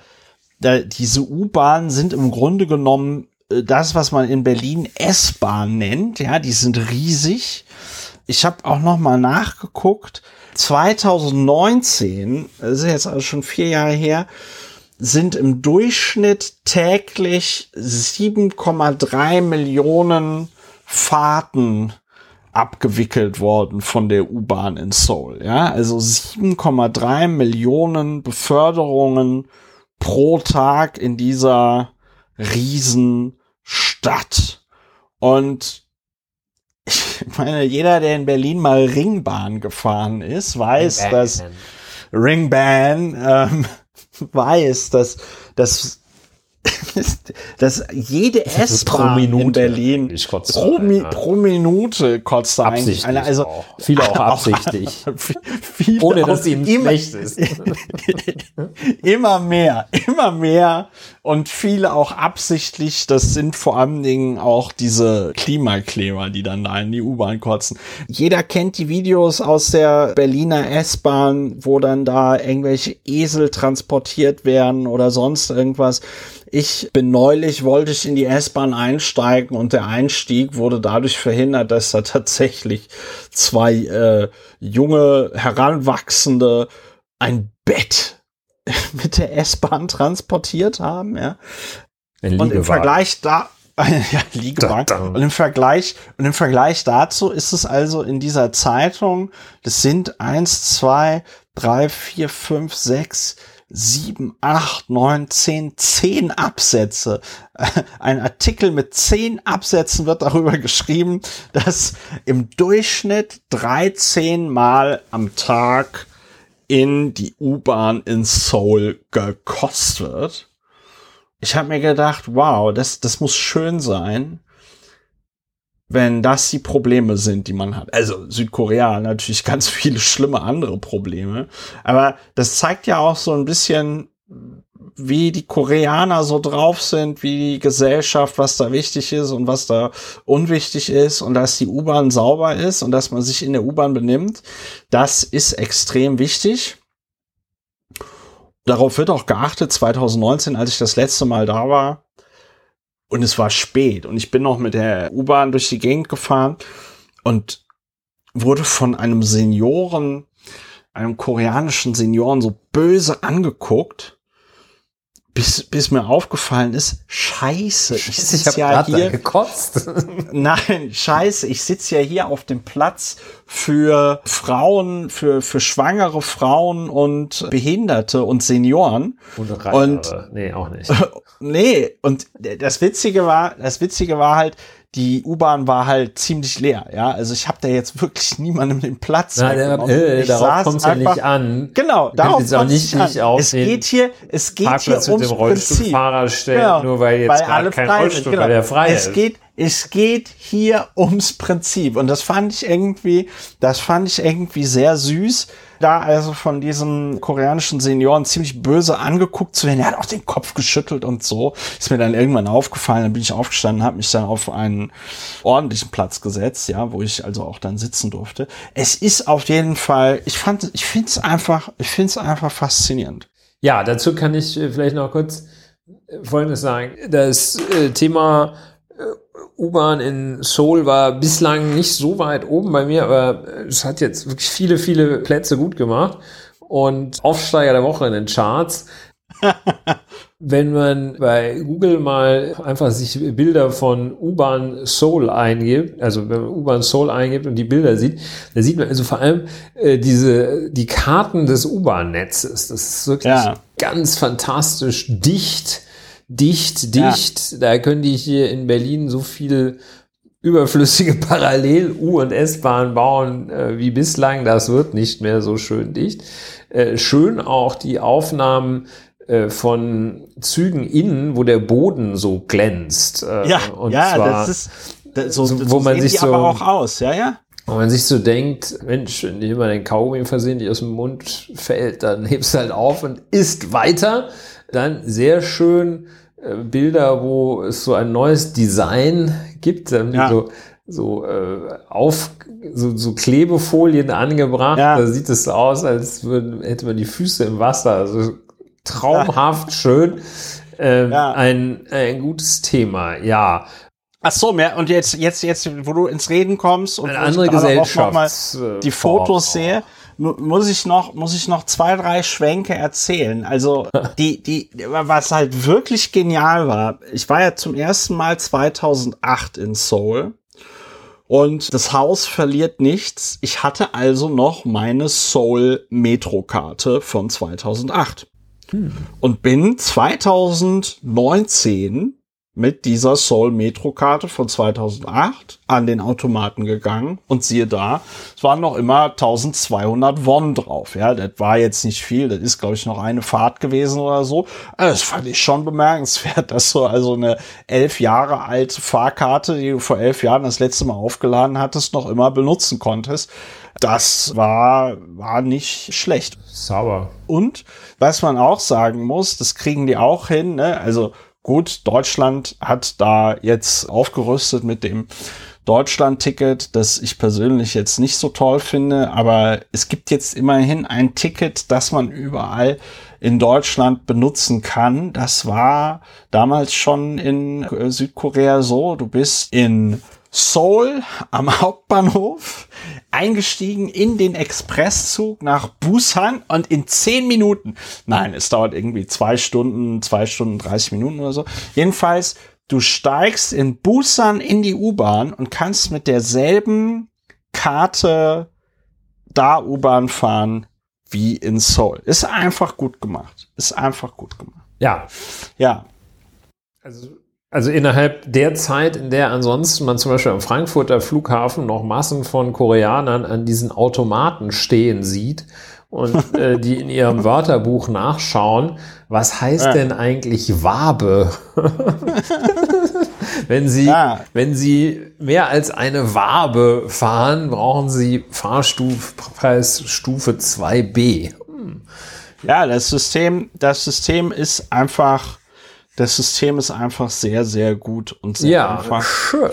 da, diese U-Bahnen sind im Grunde genommen äh, das, was man in Berlin S-Bahn nennt. Ja, die sind riesig ich habe auch noch mal nachgeguckt. 2019, das ist jetzt also schon vier Jahre her, sind im Durchschnitt täglich 7,3 Millionen Fahrten abgewickelt worden von der U-Bahn in Seoul. Ja, also 7,3 Millionen Beförderungen pro Tag in dieser Riesenstadt. Und ich meine, jeder, der in Berlin mal Ringbahn gefahren ist, weiß, Ringbahn. dass Ringbahn ähm, weiß, dass, dass dass jede S-Bahn in Berlin pro, Mi pro, Minute kotzt eigentlich. Also auch. viele auch absichtlich. viele Ohne dass ihm schlecht ist. immer mehr, immer mehr und viele auch absichtlich. Das sind vor allen Dingen auch diese Klimakleber, die dann da in die U-Bahn kotzen. Jeder kennt die Videos aus der Berliner S-Bahn, wo dann da irgendwelche Esel transportiert werden oder sonst irgendwas. Ich bin neulich, wollte ich in die S-Bahn einsteigen und der Einstieg wurde dadurch verhindert, dass da tatsächlich zwei äh, junge, heranwachsende ein Bett mit der S-Bahn transportiert haben, ja. Und im Vergleich da, ja, Liegewagen. Und im Vergleich, und im Vergleich dazu ist es also in dieser Zeitung, das sind eins, zwei, drei, vier, fünf, sechs, sieben, acht, neun, zehn, zehn Absätze. Ein Artikel mit zehn Absätzen wird darüber geschrieben, dass im Durchschnitt 13 Mal am Tag in die U-Bahn in Seoul gekostet wird. Ich habe mir gedacht, wow, das, das muss schön sein wenn das die Probleme sind, die man hat. Also Südkorea natürlich ganz viele schlimme andere Probleme. Aber das zeigt ja auch so ein bisschen, wie die Koreaner so drauf sind, wie die Gesellschaft, was da wichtig ist und was da unwichtig ist und dass die U-Bahn sauber ist und dass man sich in der U-Bahn benimmt. Das ist extrem wichtig. Darauf wird auch geachtet. 2019, als ich das letzte Mal da war, und es war spät. Und ich bin noch mit der U-Bahn durch die Gegend gefahren und wurde von einem Senioren, einem koreanischen Senioren so böse angeguckt, bis, bis mir aufgefallen ist, scheiße, ich sitze ja hier. gekotzt. Nein, scheiße, ich sitze ja hier auf dem Platz für Frauen, für, für schwangere Frauen und Behinderte und Senioren. Und, und nee, auch nicht. nee, und das Witzige war, das Witzige war halt, die U-Bahn war halt ziemlich leer, ja. Also ich habe da jetzt wirklich niemandem den Platz. Na, der, äh, darauf kommt ja nicht an. Genau, darauf kommt auch nicht, nicht auf Es geht hier, es geht Parkplatz hier ums Prinzip. stellen, genau, nur weil jetzt weil alle kein Rollstuhl, genau. weil der frei es ist. Geht, es geht hier ums Prinzip und das fand ich irgendwie, das fand ich irgendwie sehr süß da also von diesen koreanischen Senioren ziemlich böse angeguckt zu werden. Er hat auch den Kopf geschüttelt und so. Ist mir dann irgendwann aufgefallen, dann bin ich aufgestanden, habe mich dann auf einen ordentlichen Platz gesetzt, ja, wo ich also auch dann sitzen durfte. Es ist auf jeden Fall, ich fand, ich finde es einfach, ich finde es einfach faszinierend. Ja, dazu kann ich äh, vielleicht noch kurz äh, Folgendes sagen. Das äh, Thema U-Bahn in Seoul war bislang nicht so weit oben bei mir, aber es hat jetzt wirklich viele, viele Plätze gut gemacht. Und Aufsteiger der Woche in den Charts. Wenn man bei Google mal einfach sich Bilder von U-Bahn Seoul eingibt, also wenn man U-Bahn Seoul eingibt und die Bilder sieht, da sieht man also vor allem äh, diese, die Karten des U-Bahn-Netzes. Das ist wirklich ja. ganz fantastisch dicht dicht, dicht. Ja. Da können die hier in Berlin so viel überflüssige Parallel-U- und S-Bahn bauen äh, wie bislang. Das wird nicht mehr so schön dicht. Äh, schön auch die Aufnahmen äh, von Zügen innen, wo der Boden so glänzt. Äh, ja, ja, zwar, das ist das, so, so, wo man sich so aber auch aus, ja, ja. Und man sich so denkt, Mensch, wenn dir immer den Kaugummi versehentlich aus dem Mund fällt, dann hebst du halt auf und isst weiter. Dann sehr schön äh, Bilder, wo es so ein neues Design gibt, ja. so, so äh, auf so, so Klebefolien angebracht. Ja. Da sieht es aus, als würden, hätte man die Füße im Wasser. Also traumhaft ja. schön. Ähm, ja. ein, ein gutes Thema, ja. Ach so, mehr und jetzt jetzt jetzt, wo du ins Reden kommst und eine andere Gesellschaft die Fotos sehe, muss ich noch, muss ich noch zwei, drei Schwenke erzählen. Also, die, die, was halt wirklich genial war, ich war ja zum ersten Mal 2008 in Seoul. Und das Haus verliert nichts. Ich hatte also noch meine Seoul Metro-Karte von 2008. Hm. Und bin 2019 mit dieser Soul Metro Karte von 2008 an den Automaten gegangen und siehe da, es waren noch immer 1200 Won drauf. Ja, das war jetzt nicht viel. Das ist, glaube ich, noch eine Fahrt gewesen oder so. Also, das fand ich schon bemerkenswert, dass du also eine elf Jahre alte Fahrkarte, die du vor elf Jahren das letzte Mal aufgeladen hattest, noch immer benutzen konntest. Das war, war nicht schlecht. Sauber. Und was man auch sagen muss, das kriegen die auch hin, ne? Also Gut, Deutschland hat da jetzt aufgerüstet mit dem Deutschland-Ticket, das ich persönlich jetzt nicht so toll finde, aber es gibt jetzt immerhin ein Ticket, das man überall in Deutschland benutzen kann. Das war damals schon in Südkorea so. Du bist in Seoul am Hauptbahnhof eingestiegen in den Expresszug nach Busan und in zehn Minuten, nein, es dauert irgendwie zwei Stunden, zwei Stunden, 30 Minuten oder so. Jedenfalls, du steigst in Busan in die U-Bahn und kannst mit derselben Karte da U-Bahn fahren wie in Seoul. Ist einfach gut gemacht. Ist einfach gut gemacht. Ja. Ja. Also also innerhalb der Zeit, in der ansonsten man zum Beispiel am Frankfurter Flughafen noch Massen von Koreanern an diesen Automaten stehen sieht und äh, die in ihrem Wörterbuch nachschauen, was heißt ja. denn eigentlich Wabe? wenn Sie, ja. wenn Sie mehr als eine Wabe fahren, brauchen Sie Fahrpreisstufe 2b. Hm. Ja, das System, das System ist einfach das System ist einfach sehr, sehr gut und sehr ja, einfach. Schön.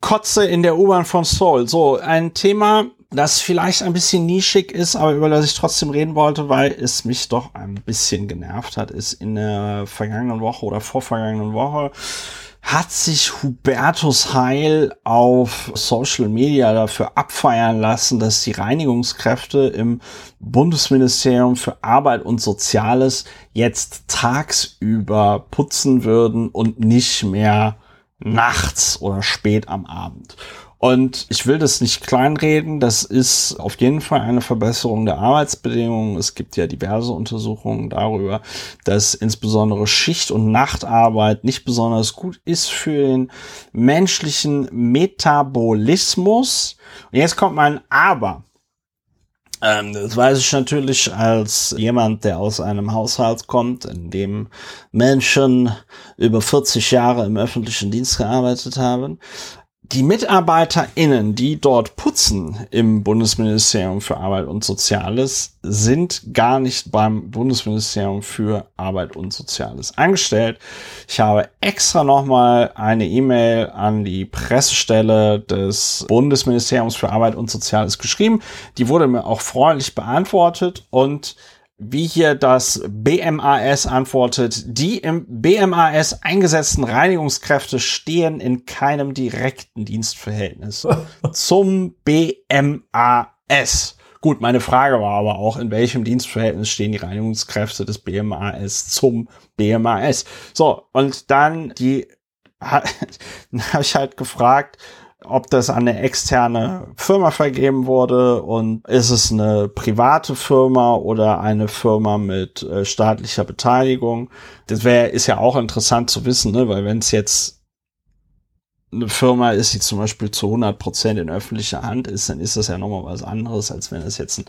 Kotze in der U-Bahn von Seoul. So, ein Thema, das vielleicht ein bisschen nischig ist, aber über das ich trotzdem reden wollte, weil es mich doch ein bisschen genervt hat, ist in der vergangenen Woche oder vorvergangenen Woche hat sich Hubertus Heil auf Social Media dafür abfeiern lassen, dass die Reinigungskräfte im Bundesministerium für Arbeit und Soziales jetzt tagsüber putzen würden und nicht mehr nachts oder spät am Abend. Und ich will das nicht kleinreden, das ist auf jeden Fall eine Verbesserung der Arbeitsbedingungen. Es gibt ja diverse Untersuchungen darüber, dass insbesondere Schicht- und Nachtarbeit nicht besonders gut ist für den menschlichen Metabolismus. Und jetzt kommt mein Aber. Ähm, das weiß ich natürlich als jemand, der aus einem Haushalt kommt, in dem Menschen über 40 Jahre im öffentlichen Dienst gearbeitet haben die MitarbeiterInnen, die dort putzen im Bundesministerium für Arbeit und Soziales, sind gar nicht beim Bundesministerium für Arbeit und Soziales angestellt. Ich habe extra nochmal eine E-Mail an die Pressestelle des Bundesministeriums für Arbeit und Soziales geschrieben. Die wurde mir auch freundlich beantwortet und wie hier das BMAS antwortet, die im BMAS eingesetzten Reinigungskräfte stehen in keinem direkten Dienstverhältnis zum BMAS. Gut, meine Frage war aber auch, in welchem Dienstverhältnis stehen die Reinigungskräfte des BMAS zum BMAS? So, und dann die, habe ich halt gefragt, ob das an eine externe Firma vergeben wurde und ist es eine private Firma oder eine Firma mit äh, staatlicher Beteiligung. Das wäre ist ja auch interessant zu wissen, ne? weil wenn es jetzt eine Firma ist, die zum Beispiel zu 100 Prozent in öffentlicher Hand ist, dann ist das ja nochmal was anderes, als wenn es jetzt ein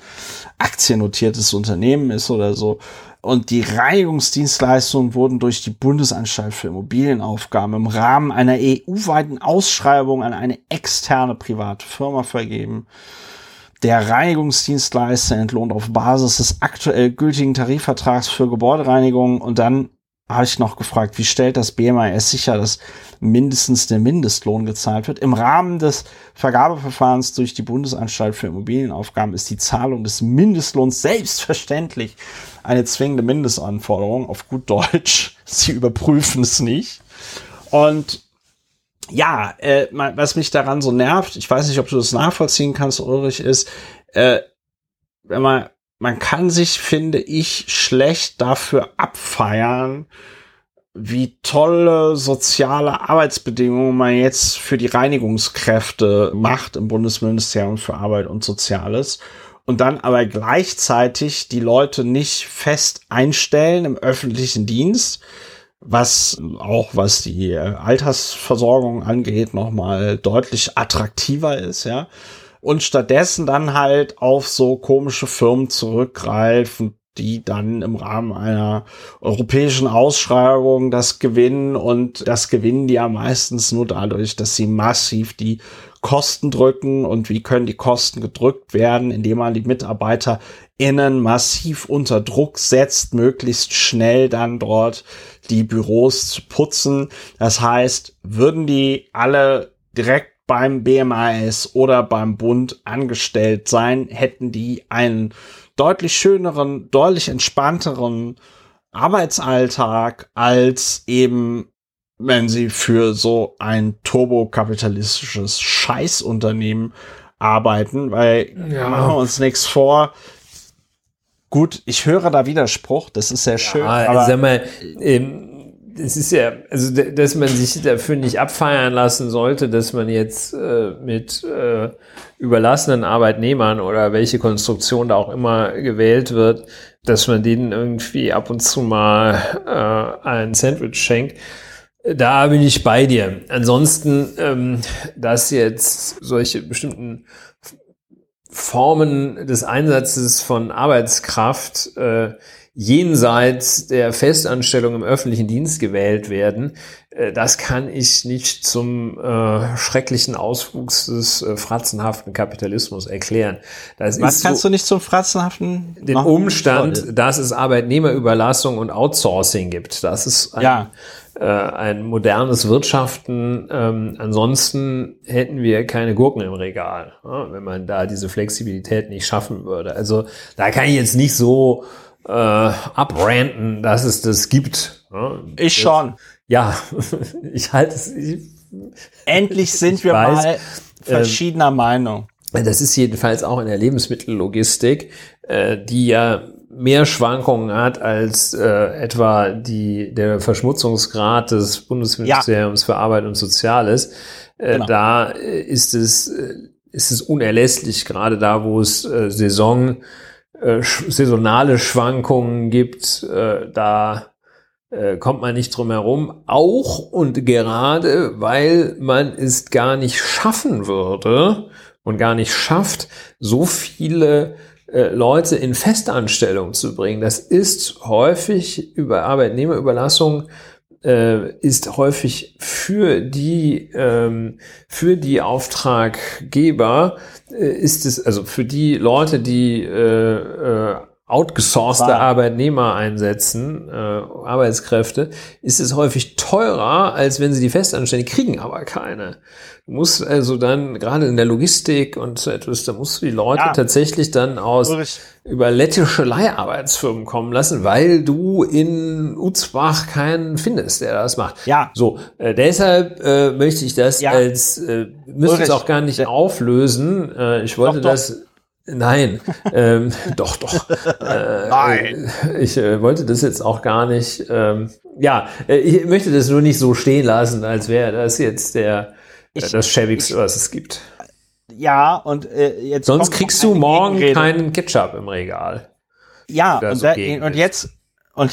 aktiennotiertes Unternehmen ist oder so. Und die Reinigungsdienstleistungen wurden durch die Bundesanstalt für Immobilienaufgaben im Rahmen einer EU-weiten Ausschreibung an eine externe private Firma vergeben. Der Reinigungsdienstleister entlohnt auf Basis des aktuell gültigen Tarifvertrags für Gebäudereinigung und dann habe ich noch gefragt, wie stellt das BMAS sicher, dass mindestens der Mindestlohn gezahlt wird? Im Rahmen des Vergabeverfahrens durch die Bundesanstalt für Immobilienaufgaben ist die Zahlung des Mindestlohns selbstverständlich eine zwingende Mindestanforderung auf gut Deutsch. Sie überprüfen es nicht. Und ja, äh, was mich daran so nervt, ich weiß nicht, ob du das nachvollziehen kannst, Ulrich, ist, äh, wenn man man kann sich, finde ich, schlecht dafür abfeiern, wie tolle soziale Arbeitsbedingungen man jetzt für die Reinigungskräfte macht im Bundesministerium für Arbeit und Soziales und dann aber gleichzeitig die Leute nicht fest einstellen im öffentlichen Dienst, was auch was die Altersversorgung angeht, nochmal deutlich attraktiver ist, ja und stattdessen dann halt auf so komische Firmen zurückgreifen, die dann im Rahmen einer europäischen Ausschreibung das gewinnen. Und das gewinnen die ja meistens nur dadurch, dass sie massiv die Kosten drücken. Und wie können die Kosten gedrückt werden, indem man die MitarbeiterInnen massiv unter Druck setzt, möglichst schnell dann dort die Büros zu putzen. Das heißt, würden die alle direkt beim BMAS oder beim Bund angestellt sein, hätten die einen deutlich schöneren, deutlich entspannteren Arbeitsalltag als eben wenn sie für so ein turbokapitalistisches Scheißunternehmen arbeiten, weil ja. machen wir uns nichts vor. Gut, ich höre da Widerspruch, das ist sehr schön. Ja, aber sag mal, ähm, es ist ja, also dass man sich dafür nicht abfeiern lassen sollte, dass man jetzt äh, mit äh, überlassenen Arbeitnehmern oder welche Konstruktion da auch immer gewählt wird, dass man denen irgendwie ab und zu mal äh, ein Sandwich schenkt. Da bin ich bei dir. Ansonsten, ähm, dass jetzt solche bestimmten Formen des Einsatzes von Arbeitskraft äh, jenseits der Festanstellung im öffentlichen Dienst gewählt werden, äh, das kann ich nicht zum äh, schrecklichen Auswuchs des äh, fratzenhaften Kapitalismus erklären. Das Was kannst so, du nicht zum fratzenhaften? Den Umstand, dass es Arbeitnehmerüberlassung und Outsourcing gibt. Das ist ein, ja. äh, ein modernes Wirtschaften. Ähm, ansonsten hätten wir keine Gurken im Regal, ja, wenn man da diese Flexibilität nicht schaffen würde. Also da kann ich jetzt nicht so äh, abranten, dass es das gibt. Ja. Ich schon. ja, ich halte es. Ich, Endlich sind wir weiß, mal verschiedener ähm, Meinung. Das ist jedenfalls auch in der Lebensmittellogistik, äh, die ja mehr Schwankungen hat als äh, etwa die, der Verschmutzungsgrad des Bundesministeriums ja. für Arbeit und Soziales. Äh, genau. Da äh, ist es, äh, ist es unerlässlich, gerade da, wo es äh, Saison, äh, saisonale Schwankungen gibt, äh, da äh, kommt man nicht drum herum. Auch und gerade, weil man es gar nicht schaffen würde und gar nicht schafft, so viele äh, Leute in Festanstellung zu bringen. Das ist häufig über Arbeitnehmerüberlassung ist häufig für die ähm, für die Auftraggeber äh, ist es also für die Leute, die äh, äh, outgesourcete War. Arbeitnehmer einsetzen, äh, Arbeitskräfte, ist es häufig teurer, als wenn sie die Festanstellung kriegen, aber keine. Du musst also dann, gerade in der Logistik und so etwas, da musst du die Leute ja. tatsächlich dann aus Ulrich. über lettische Leiharbeitsfirmen kommen lassen, weil du in Uzbach keinen findest, der das macht. Ja. So, äh, deshalb äh, möchte ich das ja. als, äh, müsste es auch gar nicht auflösen. Äh, ich wollte doch, doch. das Nein, ähm, doch, doch. Äh, Nein. Ich äh, wollte das jetzt auch gar nicht. Ähm, ja, äh, ich möchte das nur nicht so stehen lassen, als wäre das jetzt der ich, äh, das schäbigste, was es gibt. Ja, und äh, jetzt. Sonst kriegst du morgen keinen Ketchup im Regal. Ja, und, so da, und jetzt und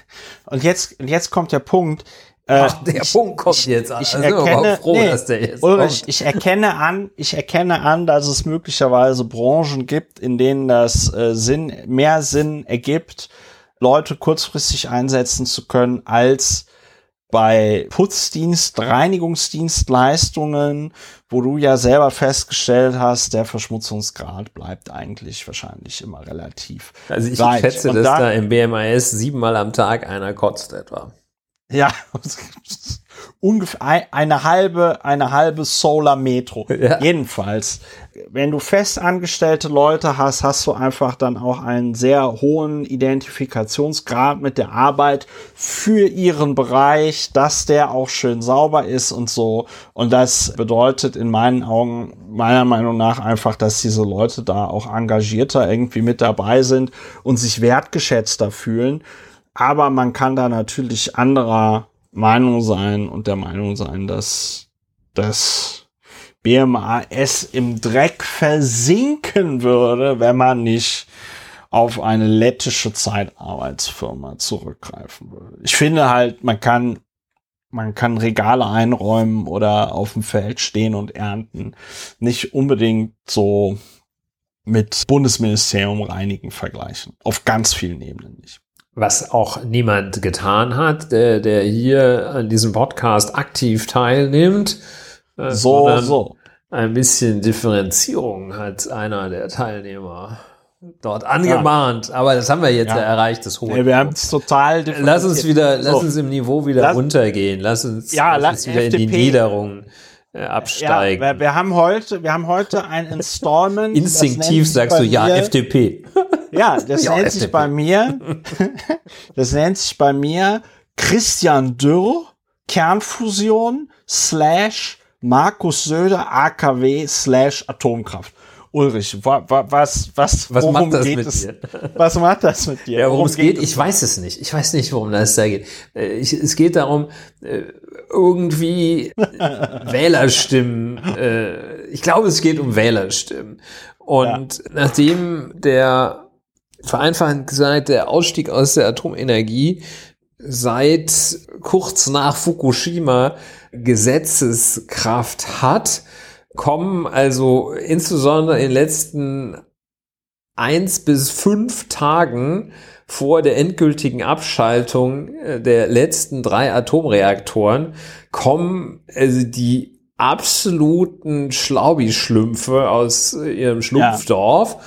und jetzt und jetzt kommt der Punkt. Äh, Ach, der ich, Punkt kommt jetzt an. Ich, ich also erkenne, froh, nee, dass der jetzt Ulrich, ich erkenne an, ich erkenne an, dass es möglicherweise Branchen gibt, in denen das äh, Sinn, mehr Sinn ergibt, Leute kurzfristig einsetzen zu können, als bei Putzdienst, Reinigungsdienstleistungen, wo du ja selber festgestellt hast, der Verschmutzungsgrad bleibt eigentlich wahrscheinlich immer relativ. Also ich weit. schätze, dass da, da im BMAS siebenmal am Tag einer kotzt etwa. Ja, ungefähr eine halbe, eine halbe Solar Metro. Ja. Jedenfalls, wenn du festangestellte Leute hast, hast du einfach dann auch einen sehr hohen Identifikationsgrad mit der Arbeit für ihren Bereich, dass der auch schön sauber ist und so. Und das bedeutet in meinen Augen, meiner Meinung nach einfach, dass diese Leute da auch engagierter irgendwie mit dabei sind und sich wertgeschätzter fühlen. Aber man kann da natürlich anderer Meinung sein und der Meinung sein, dass das BMAS im Dreck versinken würde, wenn man nicht auf eine lettische Zeitarbeitsfirma zurückgreifen würde. Ich finde halt, man kann, man kann Regale einräumen oder auf dem Feld stehen und ernten. Nicht unbedingt so mit Bundesministerium reinigen vergleichen. Auf ganz vielen Ebenen nicht was auch niemand getan hat, der, der hier an diesem Podcast aktiv teilnimmt. Äh, so, so. Ein bisschen Differenzierung hat einer der Teilnehmer dort angemahnt. Ja. Aber das haben wir jetzt ja, ja erreicht, das hohe. Ja, wir haben es total Lass uns wieder, so. lass uns im Niveau wieder lass, runtergehen. Lass uns, ja, lass uns wieder FDP, in die Niederung äh, absteigen. Wir, wir, haben heute, wir haben heute ein Installment. Instinktiv sagst du ja, FDP. Ja, das ja, nennt FDP. sich bei mir, das nennt sich bei mir Christian Dürr, Kernfusion, slash Markus Söder, AKW, slash Atomkraft. Ulrich, wa, wa, was, was, was macht das mit es, dir? Was macht das mit dir? Ja, worum, worum es geht, ich weiß es nicht. Ich weiß nicht, worum das da geht. Äh, ich, es geht darum, äh, irgendwie Wählerstimmen. Äh, ich glaube, es geht um Wählerstimmen. Und ja. nachdem der vereinfachend gesagt, der Ausstieg aus der Atomenergie seit kurz nach Fukushima Gesetzeskraft hat, kommen also insbesondere in den letzten eins bis fünf Tagen vor der endgültigen Abschaltung äh, der letzten drei Atomreaktoren kommen also die absoluten Schlaubi-Schlümpfe aus äh, ihrem Schlumpfdorf. Ja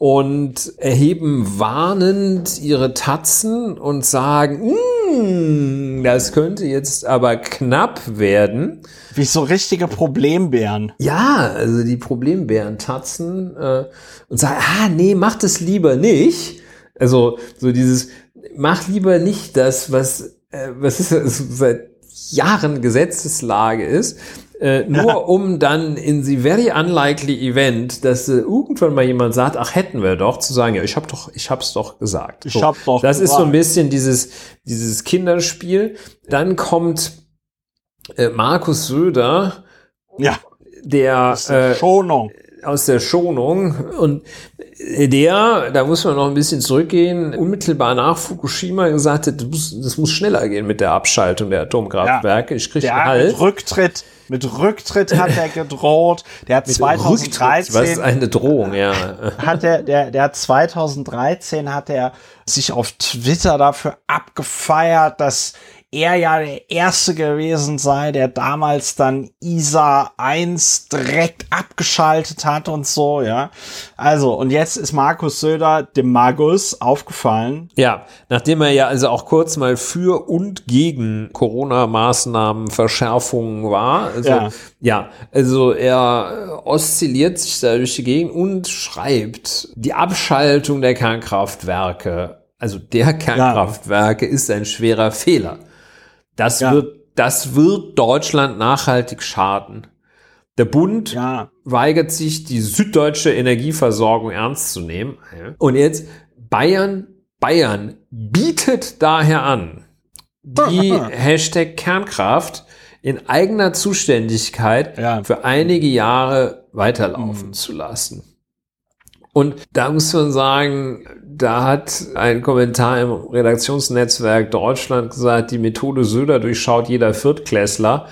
und erheben warnend ihre Tatzen und sagen, mm, das könnte jetzt aber knapp werden. Wie so richtige Problembären. Ja, also die Problembären tatzen äh, und sagen, ah, nee, mach das lieber nicht. Also so dieses, mach lieber nicht das, was, äh, was ist das, seit Jahren Gesetzeslage ist, äh, nur um dann in the very unlikely event, dass äh, irgendwann mal jemand sagt, ach hätten wir doch, zu sagen, ja, ich habe doch, ich hab's doch gesagt. Ich so, hab doch. Das gesagt. ist so ein bisschen dieses dieses Kinderspiel. Dann kommt äh, Markus Söder, ja, der äh, Schonung aus der Schonung und der, da muss man noch ein bisschen zurückgehen, unmittelbar nach Fukushima gesagt hat, das muss, das muss schneller gehen mit der Abschaltung der Atomkraftwerke. Ja, ich kriege einen Halt. Mit Rücktritt, mit Rücktritt hat er gedroht. Der hat 2013. Was ist eine Drohung, ja. Hat der, der, der hat 2013 hat er sich auf Twitter dafür abgefeiert, dass er ja der Erste gewesen sei, der damals dann ISA 1 direkt abgeschaltet hat und so, ja. Also, und jetzt ist Markus Söder dem Magus aufgefallen. Ja, nachdem er ja also auch kurz mal für und gegen Corona-Maßnahmen, Verschärfungen war. Also, ja. ja, also er oszilliert sich da durch die Gegend und schreibt, die Abschaltung der Kernkraftwerke also der Kernkraftwerke ja. ist ein schwerer Fehler. Das ja. wird, das wird Deutschland nachhaltig schaden. Der Bund ja. weigert sich, die süddeutsche Energieversorgung ernst zu nehmen. Und jetzt Bayern, Bayern bietet daher an, die Hashtag Kernkraft in eigener Zuständigkeit ja. für einige Jahre weiterlaufen mhm. zu lassen. Und da muss man sagen, da hat ein Kommentar im Redaktionsnetzwerk Deutschland gesagt, die Methode Söder durchschaut jeder Viertklässler.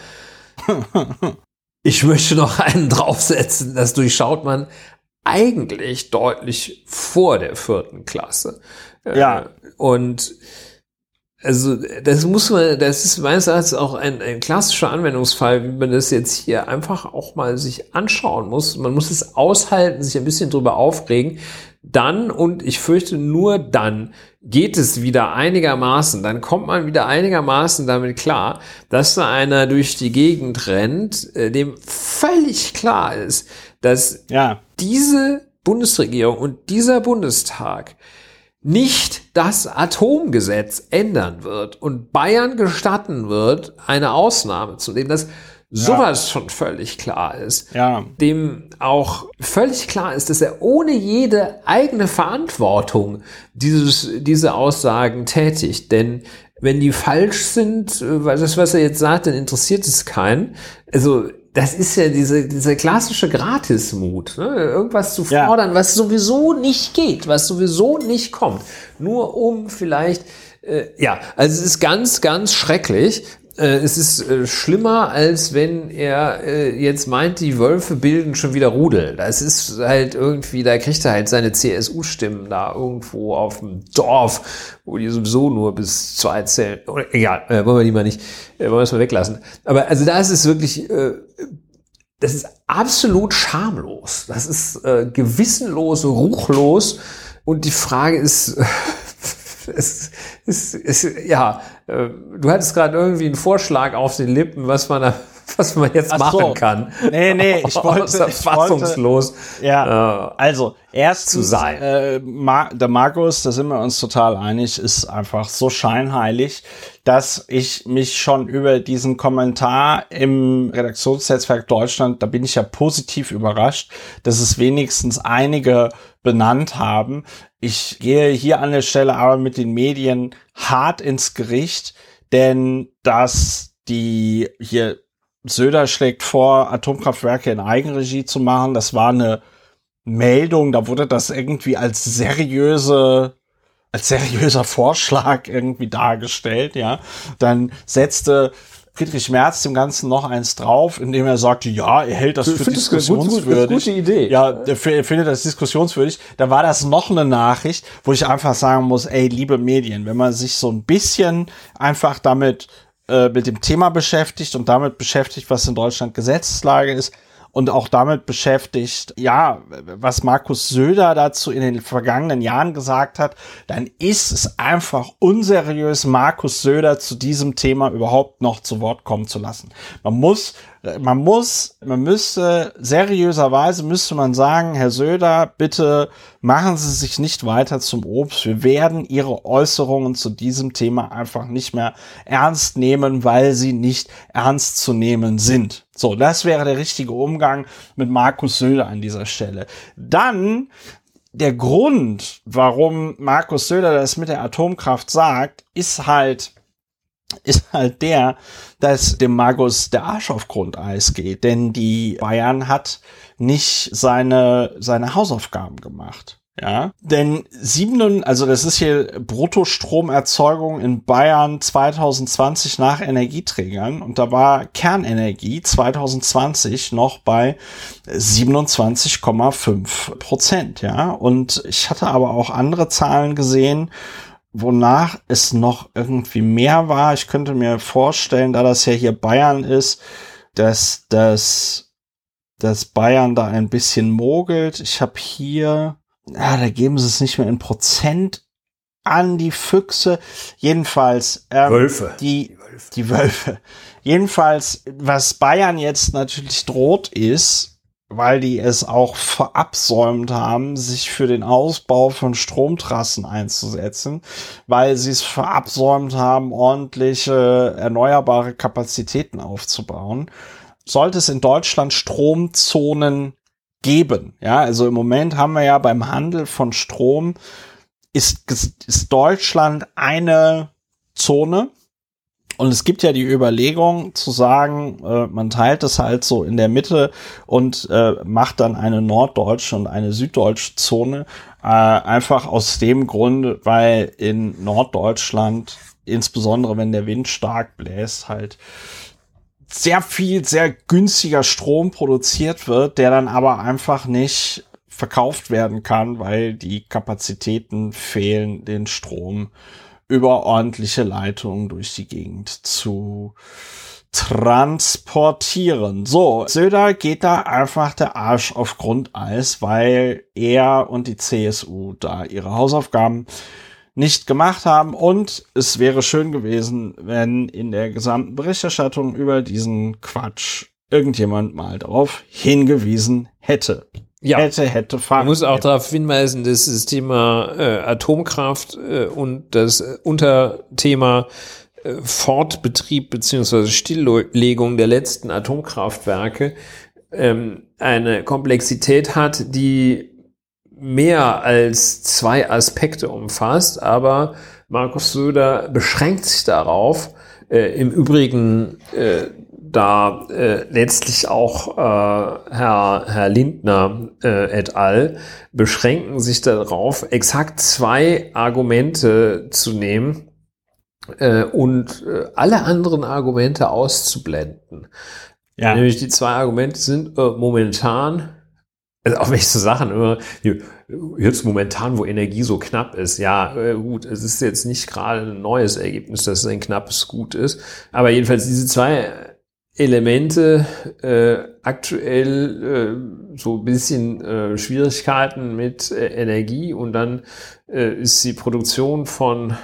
Ich möchte noch einen draufsetzen, das durchschaut man eigentlich deutlich vor der vierten Klasse. Ja. Äh, und also das muss man, das ist meines Erachtens auch ein, ein klassischer Anwendungsfall, wie man das jetzt hier einfach auch mal sich anschauen muss. Man muss es aushalten, sich ein bisschen drüber aufregen. Dann, und ich fürchte nur dann, geht es wieder einigermaßen, dann kommt man wieder einigermaßen damit klar, dass da einer durch die Gegend rennt, äh, dem völlig klar ist, dass ja. diese Bundesregierung und dieser Bundestag nicht das Atomgesetz ändern wird und Bayern gestatten wird, eine Ausnahme zu nehmen, dass sowas ja. schon völlig klar ist, ja. dem auch völlig klar ist, dass er ohne jede eigene Verantwortung dieses, diese Aussagen tätigt. Denn wenn die falsch sind, äh, weil das, was er jetzt sagt, dann interessiert es keinen. Also das ist ja diese, dieser klassische Gratismut, ne? irgendwas zu fordern, ja. was sowieso nicht geht, was sowieso nicht kommt, nur um vielleicht, äh, ja, also es ist ganz, ganz schrecklich. Äh, es ist äh, schlimmer, als wenn er äh, jetzt meint, die Wölfe bilden schon wieder Rudel. Das ist halt irgendwie, da kriegt er halt seine CSU-Stimmen da irgendwo auf dem Dorf, wo die sowieso nur bis zwei zählen. Egal, wollen wir die mal nicht, wollen wir es mal weglassen. Aber also da ist es wirklich, das ist absolut schamlos. Das ist gewissenlos, ruchlos. Und die Frage ist, es, es, es, ja, äh, du hattest gerade irgendwie einen Vorschlag auf den Lippen, was man da, was man jetzt Ach machen so. kann. Nee, nee, ich wollte, ich fassungslos. Wollte, ja, äh, also erstens, zu sein. Äh, Ma der Markus, da sind wir uns total einig, ist einfach so scheinheilig, dass ich mich schon über diesen Kommentar im Redaktionsnetzwerk Deutschland, da bin ich ja positiv überrascht, dass es wenigstens einige benannt haben. Ich gehe hier an der Stelle aber mit den Medien hart ins Gericht, denn dass die hier Söder schlägt vor, Atomkraftwerke in Eigenregie zu machen, das war eine Meldung, da wurde das irgendwie als seriöse als seriöser Vorschlag irgendwie dargestellt, ja. Dann setzte Friedrich Merz dem Ganzen noch eins drauf, indem er sagte, ja, er hält das für diskussionswürdig. Gut, gute Idee. Ja, er, er findet das diskussionswürdig. Da war das noch eine Nachricht, wo ich einfach sagen muss, ey, liebe Medien, wenn man sich so ein bisschen einfach damit äh, mit dem Thema beschäftigt und damit beschäftigt, was in Deutschland Gesetzeslage ist, und auch damit beschäftigt, ja, was Markus Söder dazu in den vergangenen Jahren gesagt hat, dann ist es einfach unseriös, Markus Söder zu diesem Thema überhaupt noch zu Wort kommen zu lassen. Man muss man muss, man müsste, seriöserweise müsste man sagen, Herr Söder, bitte machen Sie sich nicht weiter zum Obst. Wir werden Ihre Äußerungen zu diesem Thema einfach nicht mehr ernst nehmen, weil sie nicht ernst zu nehmen sind. So, das wäre der richtige Umgang mit Markus Söder an dieser Stelle. Dann der Grund, warum Markus Söder das mit der Atomkraft sagt, ist halt, ist halt der, dass dem Magus der Arsch auf Grundeis geht, denn die Bayern hat nicht seine, seine Hausaufgaben gemacht. Ja, denn sieben, also das ist hier Bruttostromerzeugung in Bayern 2020 nach Energieträgern und da war Kernenergie 2020 noch bei 27,5 Prozent. Ja, und ich hatte aber auch andere Zahlen gesehen, wonach es noch irgendwie mehr war. Ich könnte mir vorstellen, da das ja hier Bayern ist, dass das, dass Bayern da ein bisschen mogelt. Ich habe hier, ja, da geben sie es nicht mehr in Prozent an die Füchse. Jedenfalls ähm, Wölfe. Die, die Wölfe. Die Wölfe. Jedenfalls, was Bayern jetzt natürlich droht, ist, weil die es auch verabsäumt haben, sich für den Ausbau von Stromtrassen einzusetzen, weil sie es verabsäumt haben, ordentliche erneuerbare Kapazitäten aufzubauen. Sollte es in Deutschland Stromzonen geben, ja, also im Moment haben wir ja beim Handel von Strom ist, ist Deutschland eine Zone, und es gibt ja die Überlegung zu sagen, äh, man teilt es halt so in der Mitte und äh, macht dann eine norddeutsche und eine süddeutsche Zone. Äh, einfach aus dem Grund, weil in Norddeutschland, insbesondere wenn der Wind stark bläst, halt sehr viel, sehr günstiger Strom produziert wird, der dann aber einfach nicht verkauft werden kann, weil die Kapazitäten fehlen, den Strom über ordentliche Leitungen durch die Gegend zu transportieren. So, Söder geht da einfach der Arsch auf Grundeis, weil er und die CSU da ihre Hausaufgaben nicht gemacht haben und es wäre schön gewesen, wenn in der gesamten Berichterstattung über diesen Quatsch irgendjemand mal darauf hingewiesen hätte ja. hätte, hätte fahren. Man muss auch darauf hinweisen, dass das Thema äh, Atomkraft äh, und das äh, Unterthema äh, Fortbetrieb beziehungsweise Stilllegung der letzten Atomkraftwerke ähm, eine Komplexität hat, die mehr als zwei Aspekte umfasst, aber Markus Söder beschränkt sich darauf, äh, im Übrigen äh, da äh, letztlich auch äh, Herr, Herr Lindner äh, et al. beschränken sich darauf, exakt zwei Argumente zu nehmen äh, und äh, alle anderen Argumente auszublenden. Ja. Nämlich die zwei Argumente sind äh, momentan, also auch welche so Sachen immer, jetzt momentan, wo Energie so knapp ist, ja, äh, gut, es ist jetzt nicht gerade ein neues Ergebnis, dass es ein knappes Gut ist, aber jedenfalls diese zwei Elemente äh, aktuell äh, so ein bisschen äh, Schwierigkeiten mit äh, Energie und dann äh, ist die Produktion von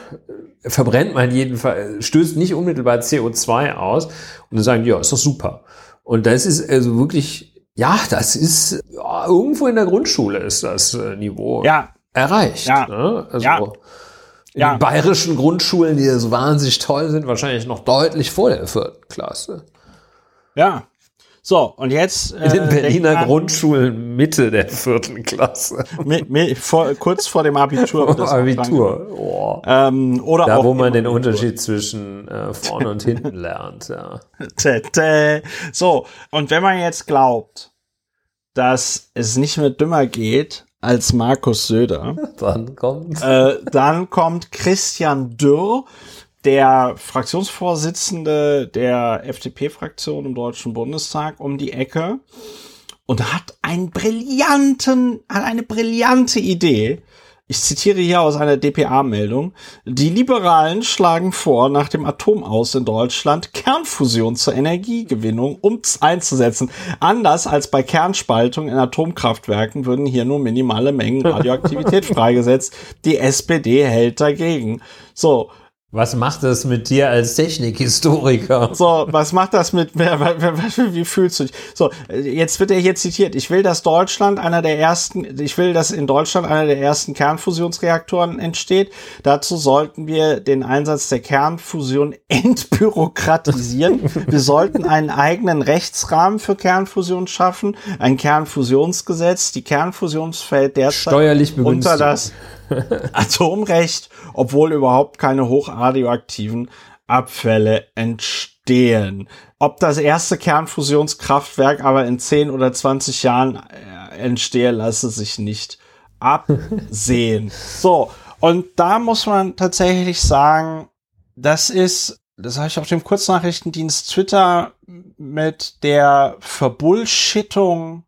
äh, verbrennt man jedenfalls stößt nicht unmittelbar CO2 aus und dann sagen die, ja ist doch super und das ist also wirklich ja das ist ja, irgendwo in der Grundschule ist das äh, Niveau ja erreicht ja ne? also ja. In ja. den bayerischen Grundschulen, die so wahnsinnig toll sind, wahrscheinlich noch deutlich vor der vierten Klasse. Ja. So, und jetzt. Äh, In den Berliner man, Grundschulen Mitte der vierten Klasse. Mit, mit, vor, kurz vor dem Abitur. Abitur. Oh. Ähm, oder da, wo man den Unterschied zwischen äh, vorne und hinten lernt, ja. So, und wenn man jetzt glaubt, dass es nicht mehr dümmer geht als Markus Söder, dann kommt, äh, dann kommt Christian Dürr der Fraktionsvorsitzende der FDP-Fraktion im Deutschen Bundestag um die Ecke und hat einen brillanten, hat eine brillante Idee. Ich zitiere hier aus einer DPA-Meldung. Die Liberalen schlagen vor, nach dem Atomaus in Deutschland Kernfusion zur Energiegewinnung um einzusetzen. Anders als bei Kernspaltung in Atomkraftwerken würden hier nur minimale Mengen Radioaktivität freigesetzt. Die SPD hält dagegen. So, Was macht das mit dir als Technikhistoriker? So, was macht das mit, wie fühlst du dich? So, jetzt wird er hier zitiert. Ich will, dass Deutschland einer der ersten, ich will, dass in Deutschland einer der ersten Kernfusionsreaktoren entsteht. Dazu sollten wir den Einsatz der Kernfusion entbürokratisieren. wir sollten einen eigenen Rechtsrahmen für Kernfusion schaffen, ein Kernfusionsgesetz. Die Kernfusionsfeld derzeit Steuerlich unter das Atomrecht, obwohl überhaupt keine hochradioaktiven Abfälle entstehen. Ob das erste Kernfusionskraftwerk aber in 10 oder 20 Jahren äh, entstehe, lasse sich nicht absehen. so, und da muss man tatsächlich sagen, das ist, das habe ich auf dem Kurznachrichtendienst Twitter mit der Verbullshittung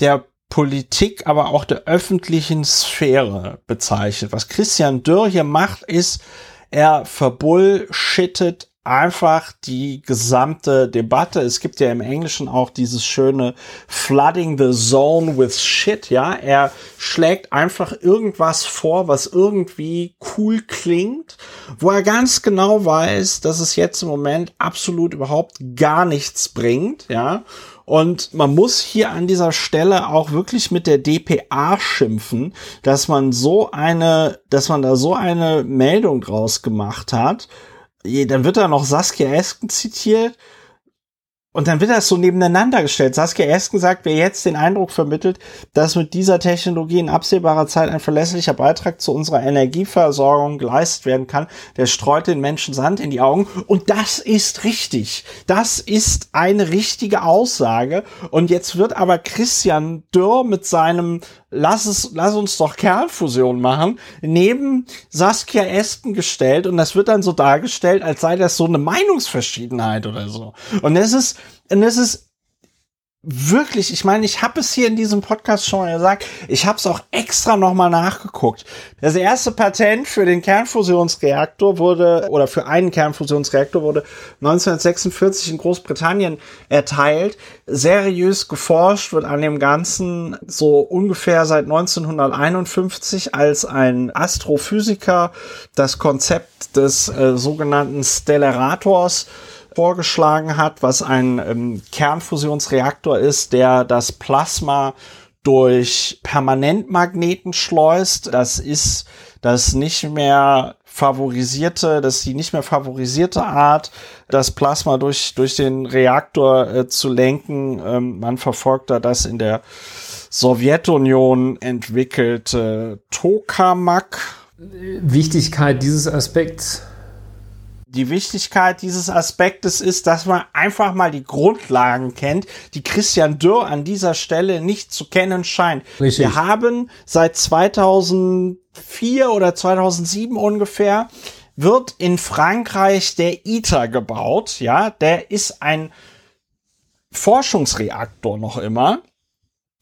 der Politik, aber auch der öffentlichen Sphäre bezeichnet. Was Christian Dürr hier macht, ist, er verbullshittet einfach die gesamte Debatte. Es gibt ja im Englischen auch dieses schöne Flooding the Zone with Shit, ja. Er schlägt einfach irgendwas vor, was irgendwie cool klingt, wo er ganz genau weiß, dass es jetzt im Moment absolut überhaupt gar nichts bringt, ja. Und man muss hier an dieser Stelle auch wirklich mit der DPA schimpfen, dass man so eine, dass man da so eine Meldung draus gemacht hat. Dann wird da noch Saskia Esken zitiert und dann wird das so nebeneinander gestellt. Saskia Esken sagt, wer jetzt den Eindruck vermittelt, dass mit dieser Technologie in absehbarer Zeit ein verlässlicher Beitrag zu unserer Energieversorgung geleistet werden kann, der streut den Menschen Sand in die Augen. Und das ist richtig. Das ist eine richtige Aussage. Und jetzt wird aber Christian Dürr mit seinem lass es, lass uns doch Kernfusion machen, neben Saskia Esken gestellt und das wird dann so dargestellt, als sei das so eine Meinungsverschiedenheit oder so. Und es ist, und es ist wirklich, ich meine, ich habe es hier in diesem Podcast schon mal gesagt, ich habe es auch extra nochmal nachgeguckt. Das erste Patent für den Kernfusionsreaktor wurde, oder für einen Kernfusionsreaktor wurde 1946 in Großbritannien erteilt. Seriös geforscht wird an dem Ganzen so ungefähr seit 1951, als ein Astrophysiker das Konzept des äh, sogenannten Stellerators vorgeschlagen hat, was ein ähm, Kernfusionsreaktor ist, der das Plasma durch Permanentmagneten schleust. Das ist das nicht mehr favorisierte, das ist die nicht mehr favorisierte Art, das Plasma durch, durch den Reaktor äh, zu lenken. Ähm, man verfolgt da das in der Sowjetunion entwickelte Tokamak. Wichtigkeit dieses Aspekts die Wichtigkeit dieses Aspektes ist, dass man einfach mal die Grundlagen kennt, die Christian Dürr an dieser Stelle nicht zu kennen scheint. Richtig. Wir haben seit 2004 oder 2007 ungefähr wird in Frankreich der ITER gebaut. Ja, der ist ein Forschungsreaktor noch immer.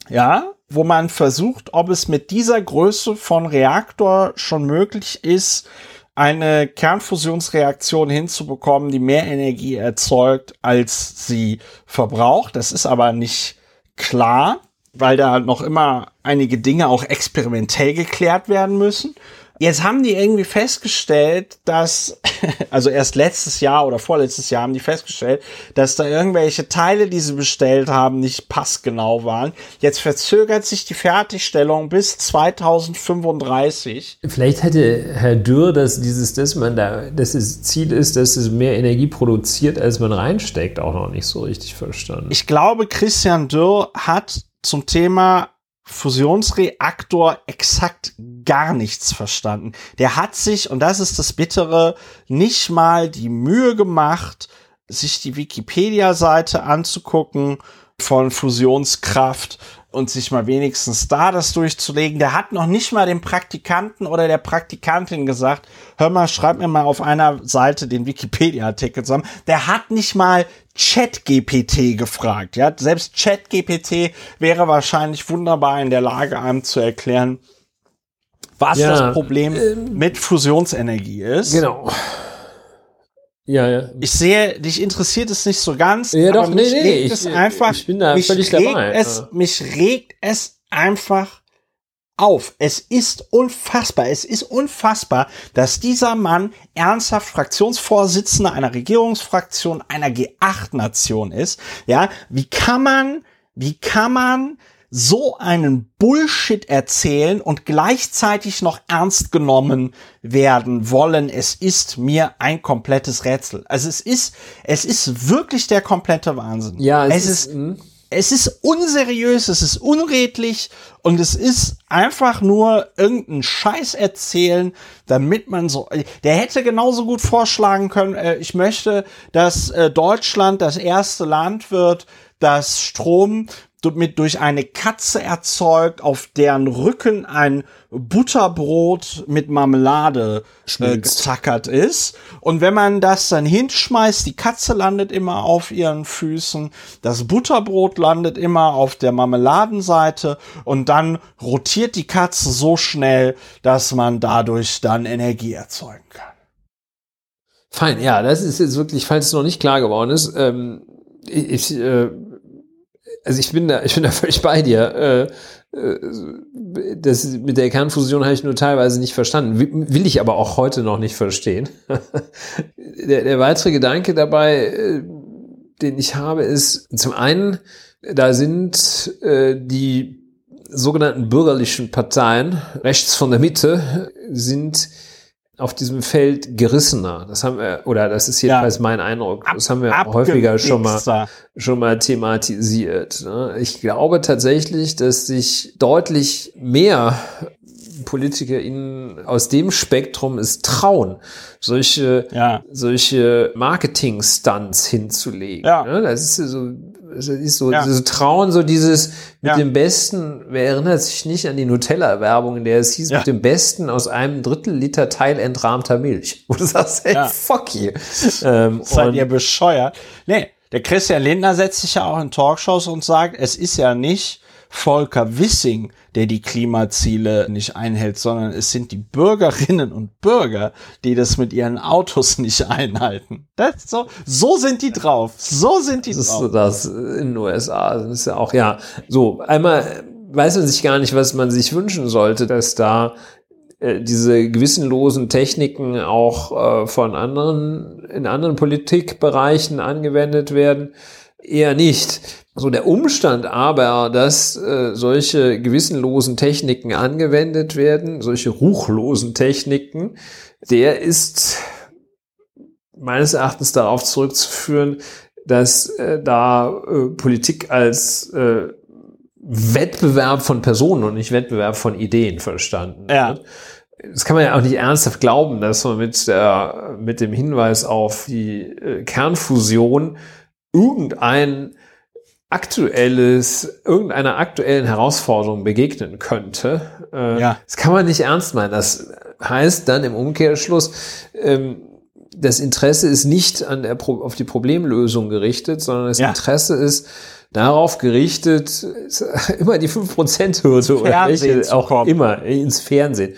Ja, wo man versucht, ob es mit dieser Größe von Reaktor schon möglich ist, eine Kernfusionsreaktion hinzubekommen, die mehr Energie erzeugt, als sie verbraucht. Das ist aber nicht klar, weil da noch immer einige Dinge auch experimentell geklärt werden müssen. Jetzt haben die irgendwie festgestellt, dass, also erst letztes Jahr oder vorletztes Jahr haben die festgestellt, dass da irgendwelche Teile, die sie bestellt haben, nicht passgenau waren. Jetzt verzögert sich die Fertigstellung bis 2035. Vielleicht hätte Herr Dürr, dass dieses, dass man da, dass das Ziel ist, dass es mehr Energie produziert, als man reinsteckt, auch noch nicht so richtig verstanden. Ich glaube, Christian Dürr hat zum Thema Fusionsreaktor exakt gar nichts verstanden. Der hat sich, und das ist das Bittere, nicht mal die Mühe gemacht, sich die Wikipedia-Seite anzugucken von Fusionskraft und sich mal wenigstens da das durchzulegen. Der hat noch nicht mal dem Praktikanten oder der Praktikantin gesagt, hör mal, schreib mir mal auf einer Seite den Wikipedia-Artikel zusammen. Der hat nicht mal ChatGPT gefragt. Ja, selbst ChatGPT wäre wahrscheinlich wunderbar in der Lage, einem zu erklären, was ja, das Problem ähm, mit Fusionsenergie ist. Genau. Ja, ja. Ich sehe, dich interessiert es nicht so ganz. Ja, doch, nee, nee. Ich, es einfach, ich bin da völlig dabei. Es, ja. Mich regt es einfach auf. Es ist unfassbar. Es ist unfassbar, dass dieser Mann ernsthaft Fraktionsvorsitzender einer Regierungsfraktion einer G8-Nation ist. Ja, wie kann man, wie kann man so einen Bullshit erzählen und gleichzeitig noch ernst genommen werden wollen. Es ist mir ein komplettes Rätsel. Also es ist, es ist wirklich der komplette Wahnsinn. Ja, es, es ist, ist hm? es ist unseriös, es ist unredlich und es ist einfach nur irgendein Scheiß erzählen, damit man so, der hätte genauso gut vorschlagen können, äh, ich möchte, dass äh, Deutschland das erste Land wird, das Strom mit durch eine Katze erzeugt, auf deren Rücken ein Butterbrot mit Marmelade äh, gezackert ist. Und wenn man das dann hinschmeißt, die Katze landet immer auf ihren Füßen, das Butterbrot landet immer auf der Marmeladenseite und dann rotiert die Katze so schnell, dass man dadurch dann Energie erzeugen kann. Fein, ja, das ist jetzt wirklich, falls es noch nicht klar geworden ist, ähm, ich, äh, also ich bin da, ich bin da völlig bei dir. Äh, äh, das mit der Kernfusion habe ich nur teilweise nicht verstanden. Will ich aber auch heute noch nicht verstehen. der, der weitere Gedanke dabei, äh, den ich habe, ist zum einen, da sind die sogenannten bürgerlichen Parteien rechts von der Mitte sind auf diesem Feld gerissener. Das haben wir, oder das ist jedenfalls ja. mein Eindruck. Das haben wir häufiger schon mal, schon mal thematisiert. Ne? Ich glaube tatsächlich, dass sich deutlich mehr PolitikerInnen aus dem Spektrum es trauen, solche, ja. solche Marketing-Stunts hinzulegen. Ja. Ne? Das ist so, das ist so, ja. so trauen, so dieses mit ja. dem Besten, wer erinnert sich nicht an die Nutella-Werbung, in der es hieß, ja. mit dem Besten aus einem Drittel Liter Teil entrahmter Milch. Wo du sagst, ey, fuck you. Ähm, Seid ihr bescheuert? Nee, der Christian Lindner setzt sich ja auch in Talkshows und sagt, es ist ja nicht Volker Wissing, der die Klimaziele nicht einhält, sondern es sind die Bürgerinnen und Bürger, die das mit ihren Autos nicht einhalten. Das so, so sind die drauf. So sind die das drauf. Das in den USA das ist ja auch, ja, so, einmal weiß man sich gar nicht, was man sich wünschen sollte, dass da äh, diese gewissenlosen Techniken auch äh, von anderen, in anderen Politikbereichen angewendet werden. Eher nicht. So der Umstand aber, dass äh, solche gewissenlosen Techniken angewendet werden, solche ruchlosen Techniken, der ist meines Erachtens darauf zurückzuführen, dass äh, da äh, Politik als äh, Wettbewerb von Personen und nicht Wettbewerb von Ideen verstanden ja. wird. Das kann man ja auch nicht ernsthaft glauben, dass man mit, der, mit dem Hinweis auf die äh, Kernfusion irgendein aktuelles, irgendeiner aktuellen Herausforderung begegnen könnte. Äh, ja. Das kann man nicht ernst meinen. Das heißt dann im Umkehrschluss, ähm, das Interesse ist nicht an der Pro auf die Problemlösung gerichtet, sondern das ja. Interesse ist darauf gerichtet, immer die 5%-Hürde oder welche auch kommen. immer ins Fernsehen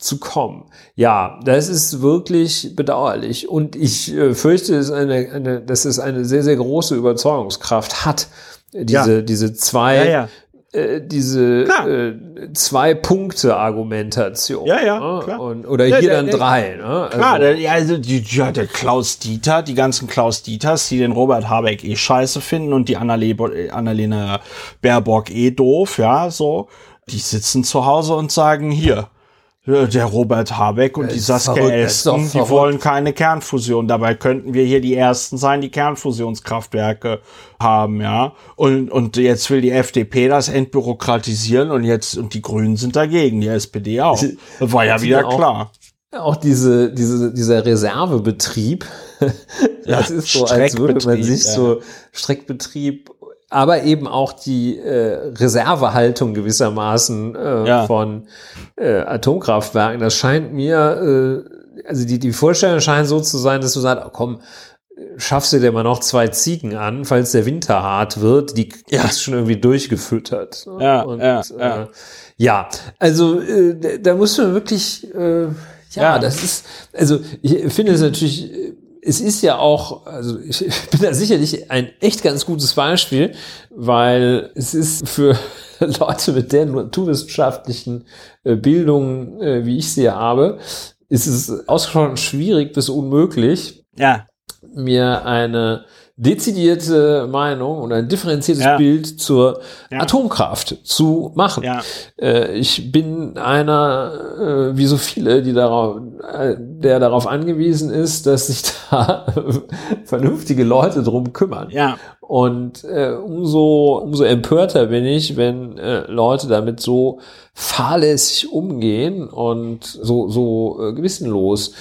zu kommen. Ja, das ist wirklich bedauerlich und ich äh, fürchte, dass, eine, eine, dass es eine sehr, sehr große Überzeugungskraft hat, diese, ja. diese zwei, ja, ja. Äh, diese äh, zwei Punkte Argumentation. Ja, ja, ne? klar. Und, oder hier der, dann der, drei. Ne? Also, klar, der, ja, also die, ja, der Klaus Dieter, die ganzen Klaus Dieters, die den Robert Habeck eh scheiße finden und die Annalena Baerbock eh doof, ja, so, die sitzen zu Hause und sagen, hier, der Robert Habeck und die Saskia Esken, die wollen keine Kernfusion. Dabei könnten wir hier die ersten sein, die Kernfusionskraftwerke haben, ja. Und, und jetzt will die FDP das entbürokratisieren und jetzt, und die Grünen sind dagegen, die SPD auch. Das war ja wieder klar. Auch diese, diese, dieser Reservebetrieb, das ja, ist so, als würde man sich ja. so Streckbetrieb aber eben auch die äh, Reservehaltung gewissermaßen äh, ja. von äh, Atomkraftwerken. Das scheint mir, äh, also die, die Vorstellung scheint so zu sein, dass du sagst, oh, komm, schaffst du dir mal noch zwei Ziegen an, falls der Winter hart wird, die ja. ist schon irgendwie durchgefüttert. Ja, Und, ja, ja. Äh, ja, also äh, da muss man wirklich, äh, ja, ja, das ist, also ich finde es natürlich es ist ja auch, also ich, ich bin da sicherlich ein echt ganz gutes Beispiel, weil es ist für Leute mit der naturwissenschaftlichen äh, Bildung, äh, wie ich sie habe, ist es ausgesprochen schwierig bis unmöglich, ja. mir eine dezidierte Meinung und ein differenziertes ja. Bild zur ja. Atomkraft zu machen. Ja. Äh, ich bin einer, äh, wie so viele, die darauf, äh, der darauf angewiesen ist, dass sich da vernünftige Leute drum kümmern. Ja. Und äh, umso, umso empörter bin ich, wenn äh, Leute damit so fahrlässig umgehen und so, so äh, gewissenlos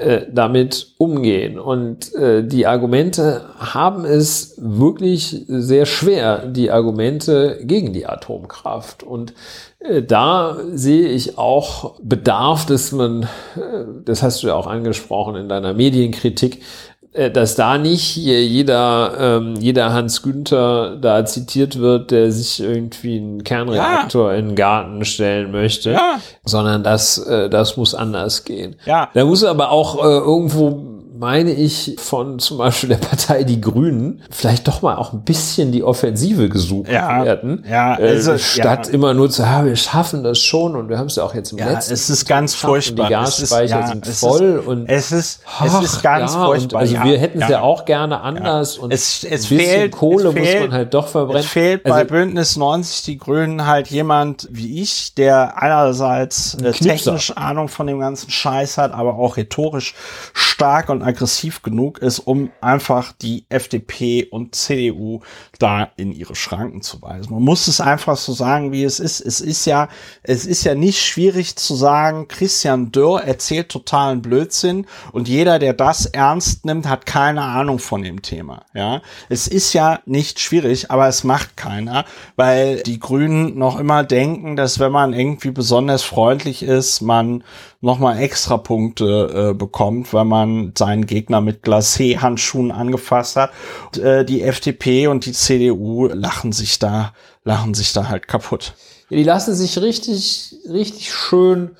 äh, damit umgehen. Und äh, die Argumente haben es wirklich sehr schwer, die Argumente gegen die Atomkraft. Und äh, da sehe ich auch Bedarf, dass man, äh, das hast du ja auch angesprochen in deiner Medienkritik, dass da nicht jeder, ähm, jeder Hans Günther da zitiert wird, der sich irgendwie einen Kernreaktor ja. in den Garten stellen möchte, ja. sondern das, äh, das muss anders gehen. Ja. Da muss aber auch äh, irgendwo meine ich, von zum Beispiel der Partei Die Grünen vielleicht doch mal auch ein bisschen die Offensive gesucht ja, werden. Ja, äh, also, statt ja. immer nur zu, ja, wir schaffen das schon und wir haben es ja auch jetzt im ja, letzten. Es ist ganz furchtbar. Die Gasspeicher ist, sind voll ist, und es ist, ach, es ist ganz furchtbar. also wir hätten es ja. auch gerne anders und es, es fehlt, Kohle es fehlt, muss man halt doch verbrennen. Es fehlt also, bei Bündnis 90 die Grünen halt jemand wie ich, der einerseits äh, technisch Ahnung von dem ganzen Scheiß hat, aber auch rhetorisch stark und aggressiv genug ist, um einfach die FDP und CDU da in ihre Schranken zu weisen. Man muss es einfach so sagen, wie es ist. Es ist ja, es ist ja nicht schwierig zu sagen, Christian Dürr erzählt totalen Blödsinn und jeder, der das ernst nimmt, hat keine Ahnung von dem Thema. Ja, es ist ja nicht schwierig, aber es macht keiner, weil die Grünen noch immer denken, dass wenn man irgendwie besonders freundlich ist, man nochmal extra Punkte äh, bekommt, weil man seinen Gegner mit Glacé-Handschuhen angefasst hat. Und, äh, die FDP und die CDU lachen sich da, lachen sich da halt kaputt. Ja, die lassen sich richtig, richtig schön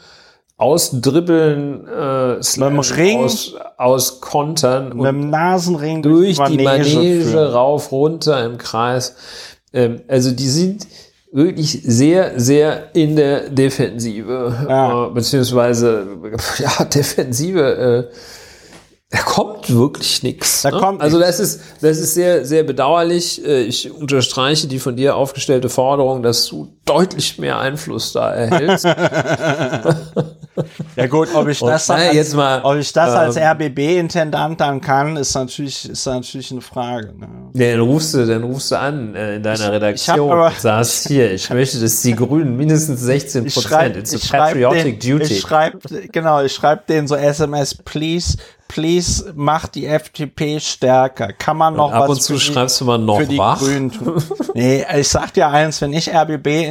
ausdribbeln, äh, mit dem Ring, aus, aus Kontern mit dem Nasenring durch die Manege, Manege rauf, runter im Kreis. Ähm, also die sind, wirklich sehr, sehr in der Defensive, ja. äh, beziehungsweise ja, Defensive, äh, da kommt wirklich nichts. Da ne? kommt also das ist, das ist sehr, sehr bedauerlich. Äh, ich unterstreiche die von dir aufgestellte Forderung, dass du deutlich mehr Einfluss da erhältst. ja gut, ob ich das, Und, als, jetzt mal, ob ich das als ähm, RBB-Intendant dann kann, ist natürlich, ist natürlich eine Frage. Ne? Ja, dann rufst du, dann rufst du an äh, in deiner ich, Redaktion ich aber, sagst hier, ich möchte, dass die Grünen mindestens 16 Prozent. It's a patriotic den, duty. Ich schreibe, genau, ich schreibe denen so SMS, please please mach die FDP stärker. Kann man noch ab was und zu die, schreibst du mal noch für die wach? Grünen tun? nee, ich sag dir eins, wenn ich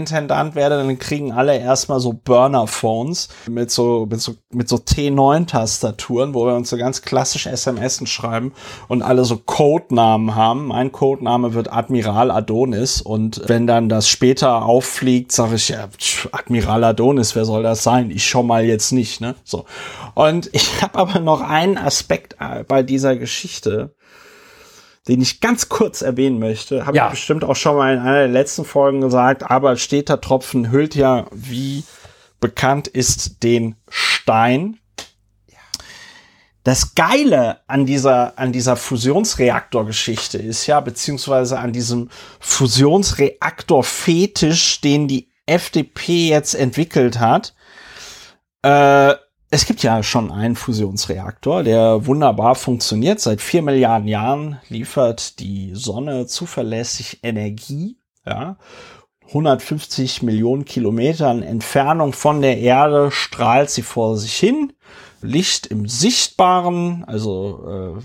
RBB-Intendant werde, dann kriegen alle erstmal so Burner-Phones mit so, mit so, mit so T9-Tastaturen, wo wir uns so ganz klassisch SMS schreiben und alle so Codenamen haben. Mein Codename wird Admiral Adonis und wenn dann das später auffliegt, sage ich, ja, Admiral Adonis, wer soll das sein? Ich schon mal jetzt nicht, ne? So. Und ich habe aber noch einen Aspekt äh, bei dieser Geschichte, den ich ganz kurz erwähnen möchte. Habe ja. ich bestimmt auch schon mal in einer der letzten Folgen gesagt, aber steter Tropfen hüllt ja, wie bekannt ist, den Stein. Das Geile an dieser, an dieser Fusionsreaktorgeschichte ist ja, beziehungsweise an diesem Fusionsreaktor-Fetisch, den die FDP jetzt entwickelt hat, äh, es gibt ja schon einen Fusionsreaktor, der wunderbar funktioniert. Seit vier Milliarden Jahren liefert die Sonne zuverlässig Energie. Ja. 150 Millionen Kilometern Entfernung von der Erde strahlt sie vor sich hin. Licht im sichtbaren, also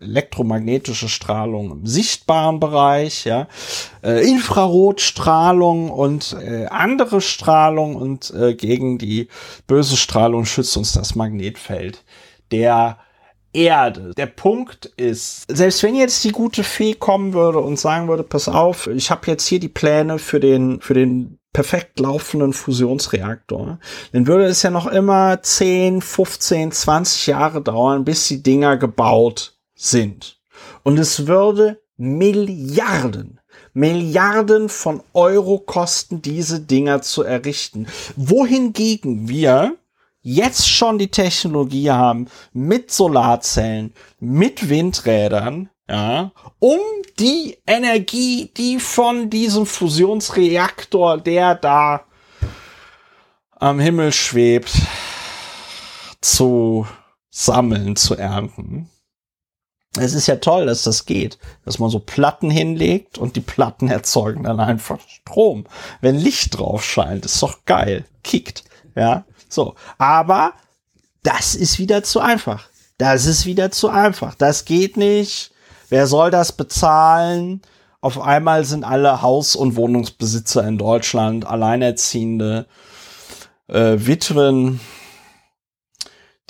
äh, elektromagnetische Strahlung im sichtbaren Bereich, ja, äh, Infrarotstrahlung und äh, andere Strahlung und äh, gegen die böse Strahlung schützt uns das Magnetfeld der Erde. Der Punkt ist, selbst wenn jetzt die gute Fee kommen würde und sagen würde, pass auf, ich habe jetzt hier die Pläne für den für den perfekt laufenden Fusionsreaktor, dann würde es ja noch immer 10, 15, 20 Jahre dauern, bis die Dinger gebaut sind. Und es würde Milliarden, Milliarden von Euro kosten, diese Dinger zu errichten. Wohingegen wir jetzt schon die Technologie haben mit Solarzellen, mit Windrädern, ja, um die Energie, die von diesem Fusionsreaktor, der da am Himmel schwebt, zu sammeln, zu ernten. Es ist ja toll, dass das geht, dass man so Platten hinlegt und die Platten erzeugen dann einfach Strom. Wenn Licht drauf scheint, ist doch geil. Kickt. Ja, so. Aber das ist wieder zu einfach. Das ist wieder zu einfach. Das geht nicht. Wer soll das bezahlen? Auf einmal sind alle Haus- und Wohnungsbesitzer in Deutschland Alleinerziehende äh, Witwen,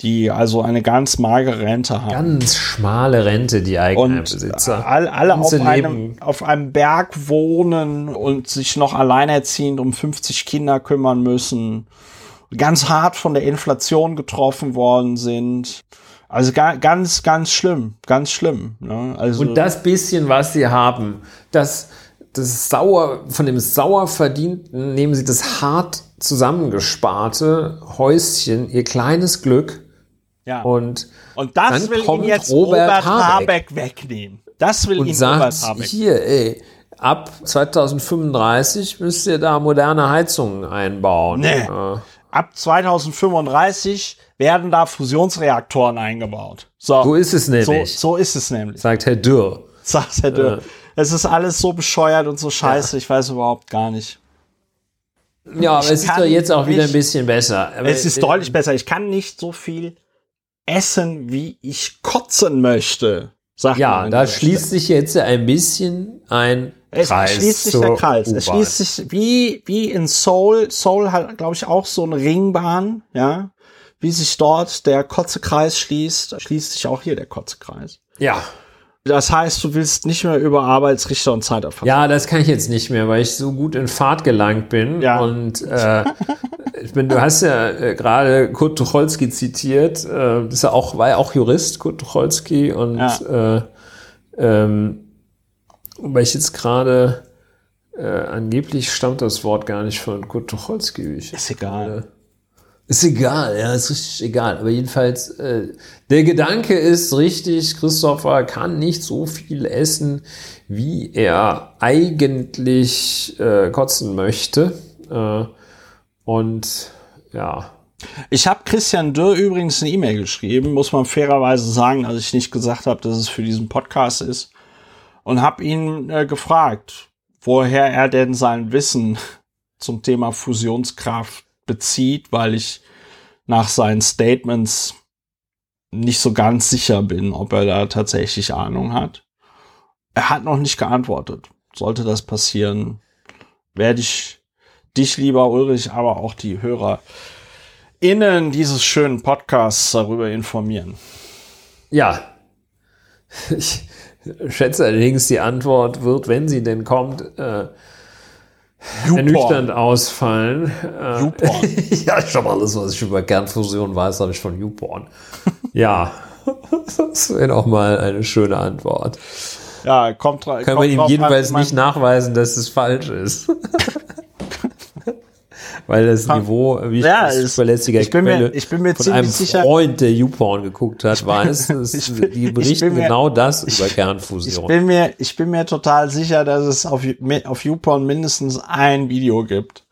die also eine ganz magere Rente haben. Ganz schmale Rente, die Eigenheimbesitzer. Und all, alle auf einem, auf einem Berg wohnen und sich noch alleinerziehend um 50 Kinder kümmern müssen. Ganz hart von der Inflation getroffen worden sind. Also ganz, ganz schlimm, ganz schlimm. Ne? Also und das bisschen, was sie haben, das, das sauer, von dem sauer verdienten, nehmen sie das hart zusammengesparte Häuschen, ihr kleines Glück. Ja. Und, und das will ihn jetzt Robert, Robert Habeck. Habeck. wegnehmen. Das will und ihn sagt, Robert Habeck. Hier, ey, ab 2035 müsst ihr da moderne Heizungen einbauen. Nee. Ja. Ab 2035 werden da Fusionsreaktoren eingebaut. So, so ist es nämlich. So, so ist es nämlich. Sagt Herr Dürr. Sagt Herr Dürr. Äh. Es ist alles so bescheuert und so scheiße, ja. ich weiß überhaupt gar nicht. Ja, aber ich es ist doch jetzt auch wieder ein bisschen besser. Aber es ist deutlich besser. Ich kann nicht so viel essen, wie ich kotzen möchte. Sagt ja, da schließt sich jetzt ein bisschen ein es Kreis schließt sich der Kreis. Es schließt sich wie, wie in Seoul. Seoul hat, glaube ich, auch so eine Ringbahn, ja wie sich dort der Kotzekreis schließt, schließt sich auch hier der Kotzekreis. Ja. Das heißt, du willst nicht mehr über Arbeitsrichter und Zeiterfassung. Ja, das kann ich jetzt nicht mehr, weil ich so gut in Fahrt gelangt bin. Ja. Und äh, ich bin, du hast ja äh, gerade Kurt Tucholsky zitiert. Äh, ist ja auch, war ja auch Jurist, Kurt Tucholsky. Und ja. äh, ähm, weil ich jetzt gerade äh, angeblich stammt das Wort gar nicht von Kurt Tucholsky. Ich ist egal. Ist egal, ja, ist richtig egal. Aber jedenfalls, äh, der Gedanke ist richtig, Christopher kann nicht so viel essen, wie er eigentlich äh, kotzen möchte. Äh, und ja. Ich habe Christian Dürr übrigens eine E-Mail geschrieben, muss man fairerweise sagen, dass ich nicht gesagt habe, dass es für diesen Podcast ist. Und habe ihn äh, gefragt, woher er denn sein Wissen zum Thema Fusionskraft bezieht, weil ich nach seinen Statements nicht so ganz sicher bin, ob er da tatsächlich Ahnung hat. Er hat noch nicht geantwortet. Sollte das passieren, werde ich dich, lieber Ulrich, aber auch die Hörer innen dieses schönen Podcasts darüber informieren. Ja. Ich schätze allerdings, die Antwort wird, wenn sie denn kommt, äh, ernüchternd ausfallen. YouPorn. ja, ich habe alles, was ich über Kernfusion weiß, habe ich von YouPorn. ja, das wäre auch mal eine schöne Antwort. Ja, kommt, Können kommt wir ihm jedenfalls nicht nachweisen, dass es falsch ist. weil das Niveau, wie ja, ich zuverlässiger ich bin Quelle mir, ich bin mir von einem sicher, Freund, der YouPorn geguckt hat, weiß, bin, die berichten mir, genau das ich, über Kernfusion. Ich bin mir, ich bin mir total sicher, dass es auf, auf YouPorn mindestens ein Video gibt.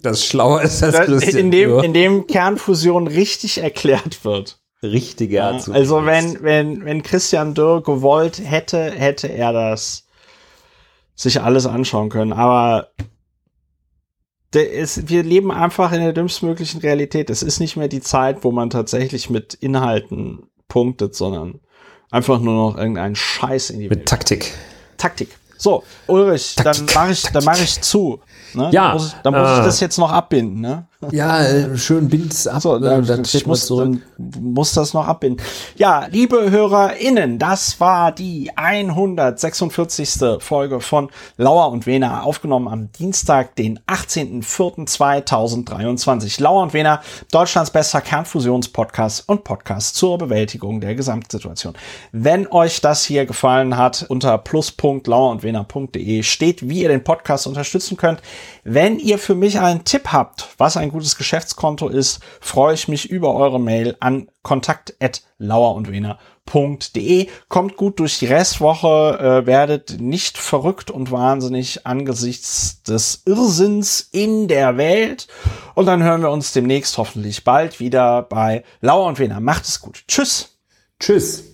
Das schlauer ist als Christian in dem, in dem Kernfusion richtig erklärt wird. Richtige ja, Also wenn, wenn, wenn Christian Dürr gewollt hätte, hätte er das sich alles anschauen können. Aber ist, wir leben einfach in der dümmstmöglichen Realität. Es ist nicht mehr die Zeit, wo man tatsächlich mit Inhalten punktet, sondern einfach nur noch irgendeinen Scheiß in die Mit Welt. Taktik. Taktik. So, Ulrich, Taktik, dann mache ich, dann mache ich zu. Ne? Ja. Dann muss, dann muss äh, ich das jetzt noch abbinden, ne? Ja, äh, schön bind's ab, so, dann, dann ich muss, zurück. muss das noch abbinden. Ja, liebe HörerInnen, das war die 146. Folge von Lauer und Wena, aufgenommen am Dienstag, den 18.04.2023. Lauer und Wena, Deutschlands bester Kernfusionspodcast und Podcast zur Bewältigung der Gesamtsituation. Wenn euch das hier gefallen hat, unter plus.lauerundwena.de steht, wie ihr den Podcast unterstützen könnt. Wenn ihr für mich einen Tipp habt, was ein gutes Geschäftskonto ist, freue ich mich über eure Mail an kontakt@lauerundwener.de. Kommt gut durch die Restwoche, äh, werdet nicht verrückt und wahnsinnig angesichts des Irrsinns in der Welt. Und dann hören wir uns demnächst hoffentlich bald wieder bei Lauer und Wener. Macht es gut. Tschüss. Tschüss.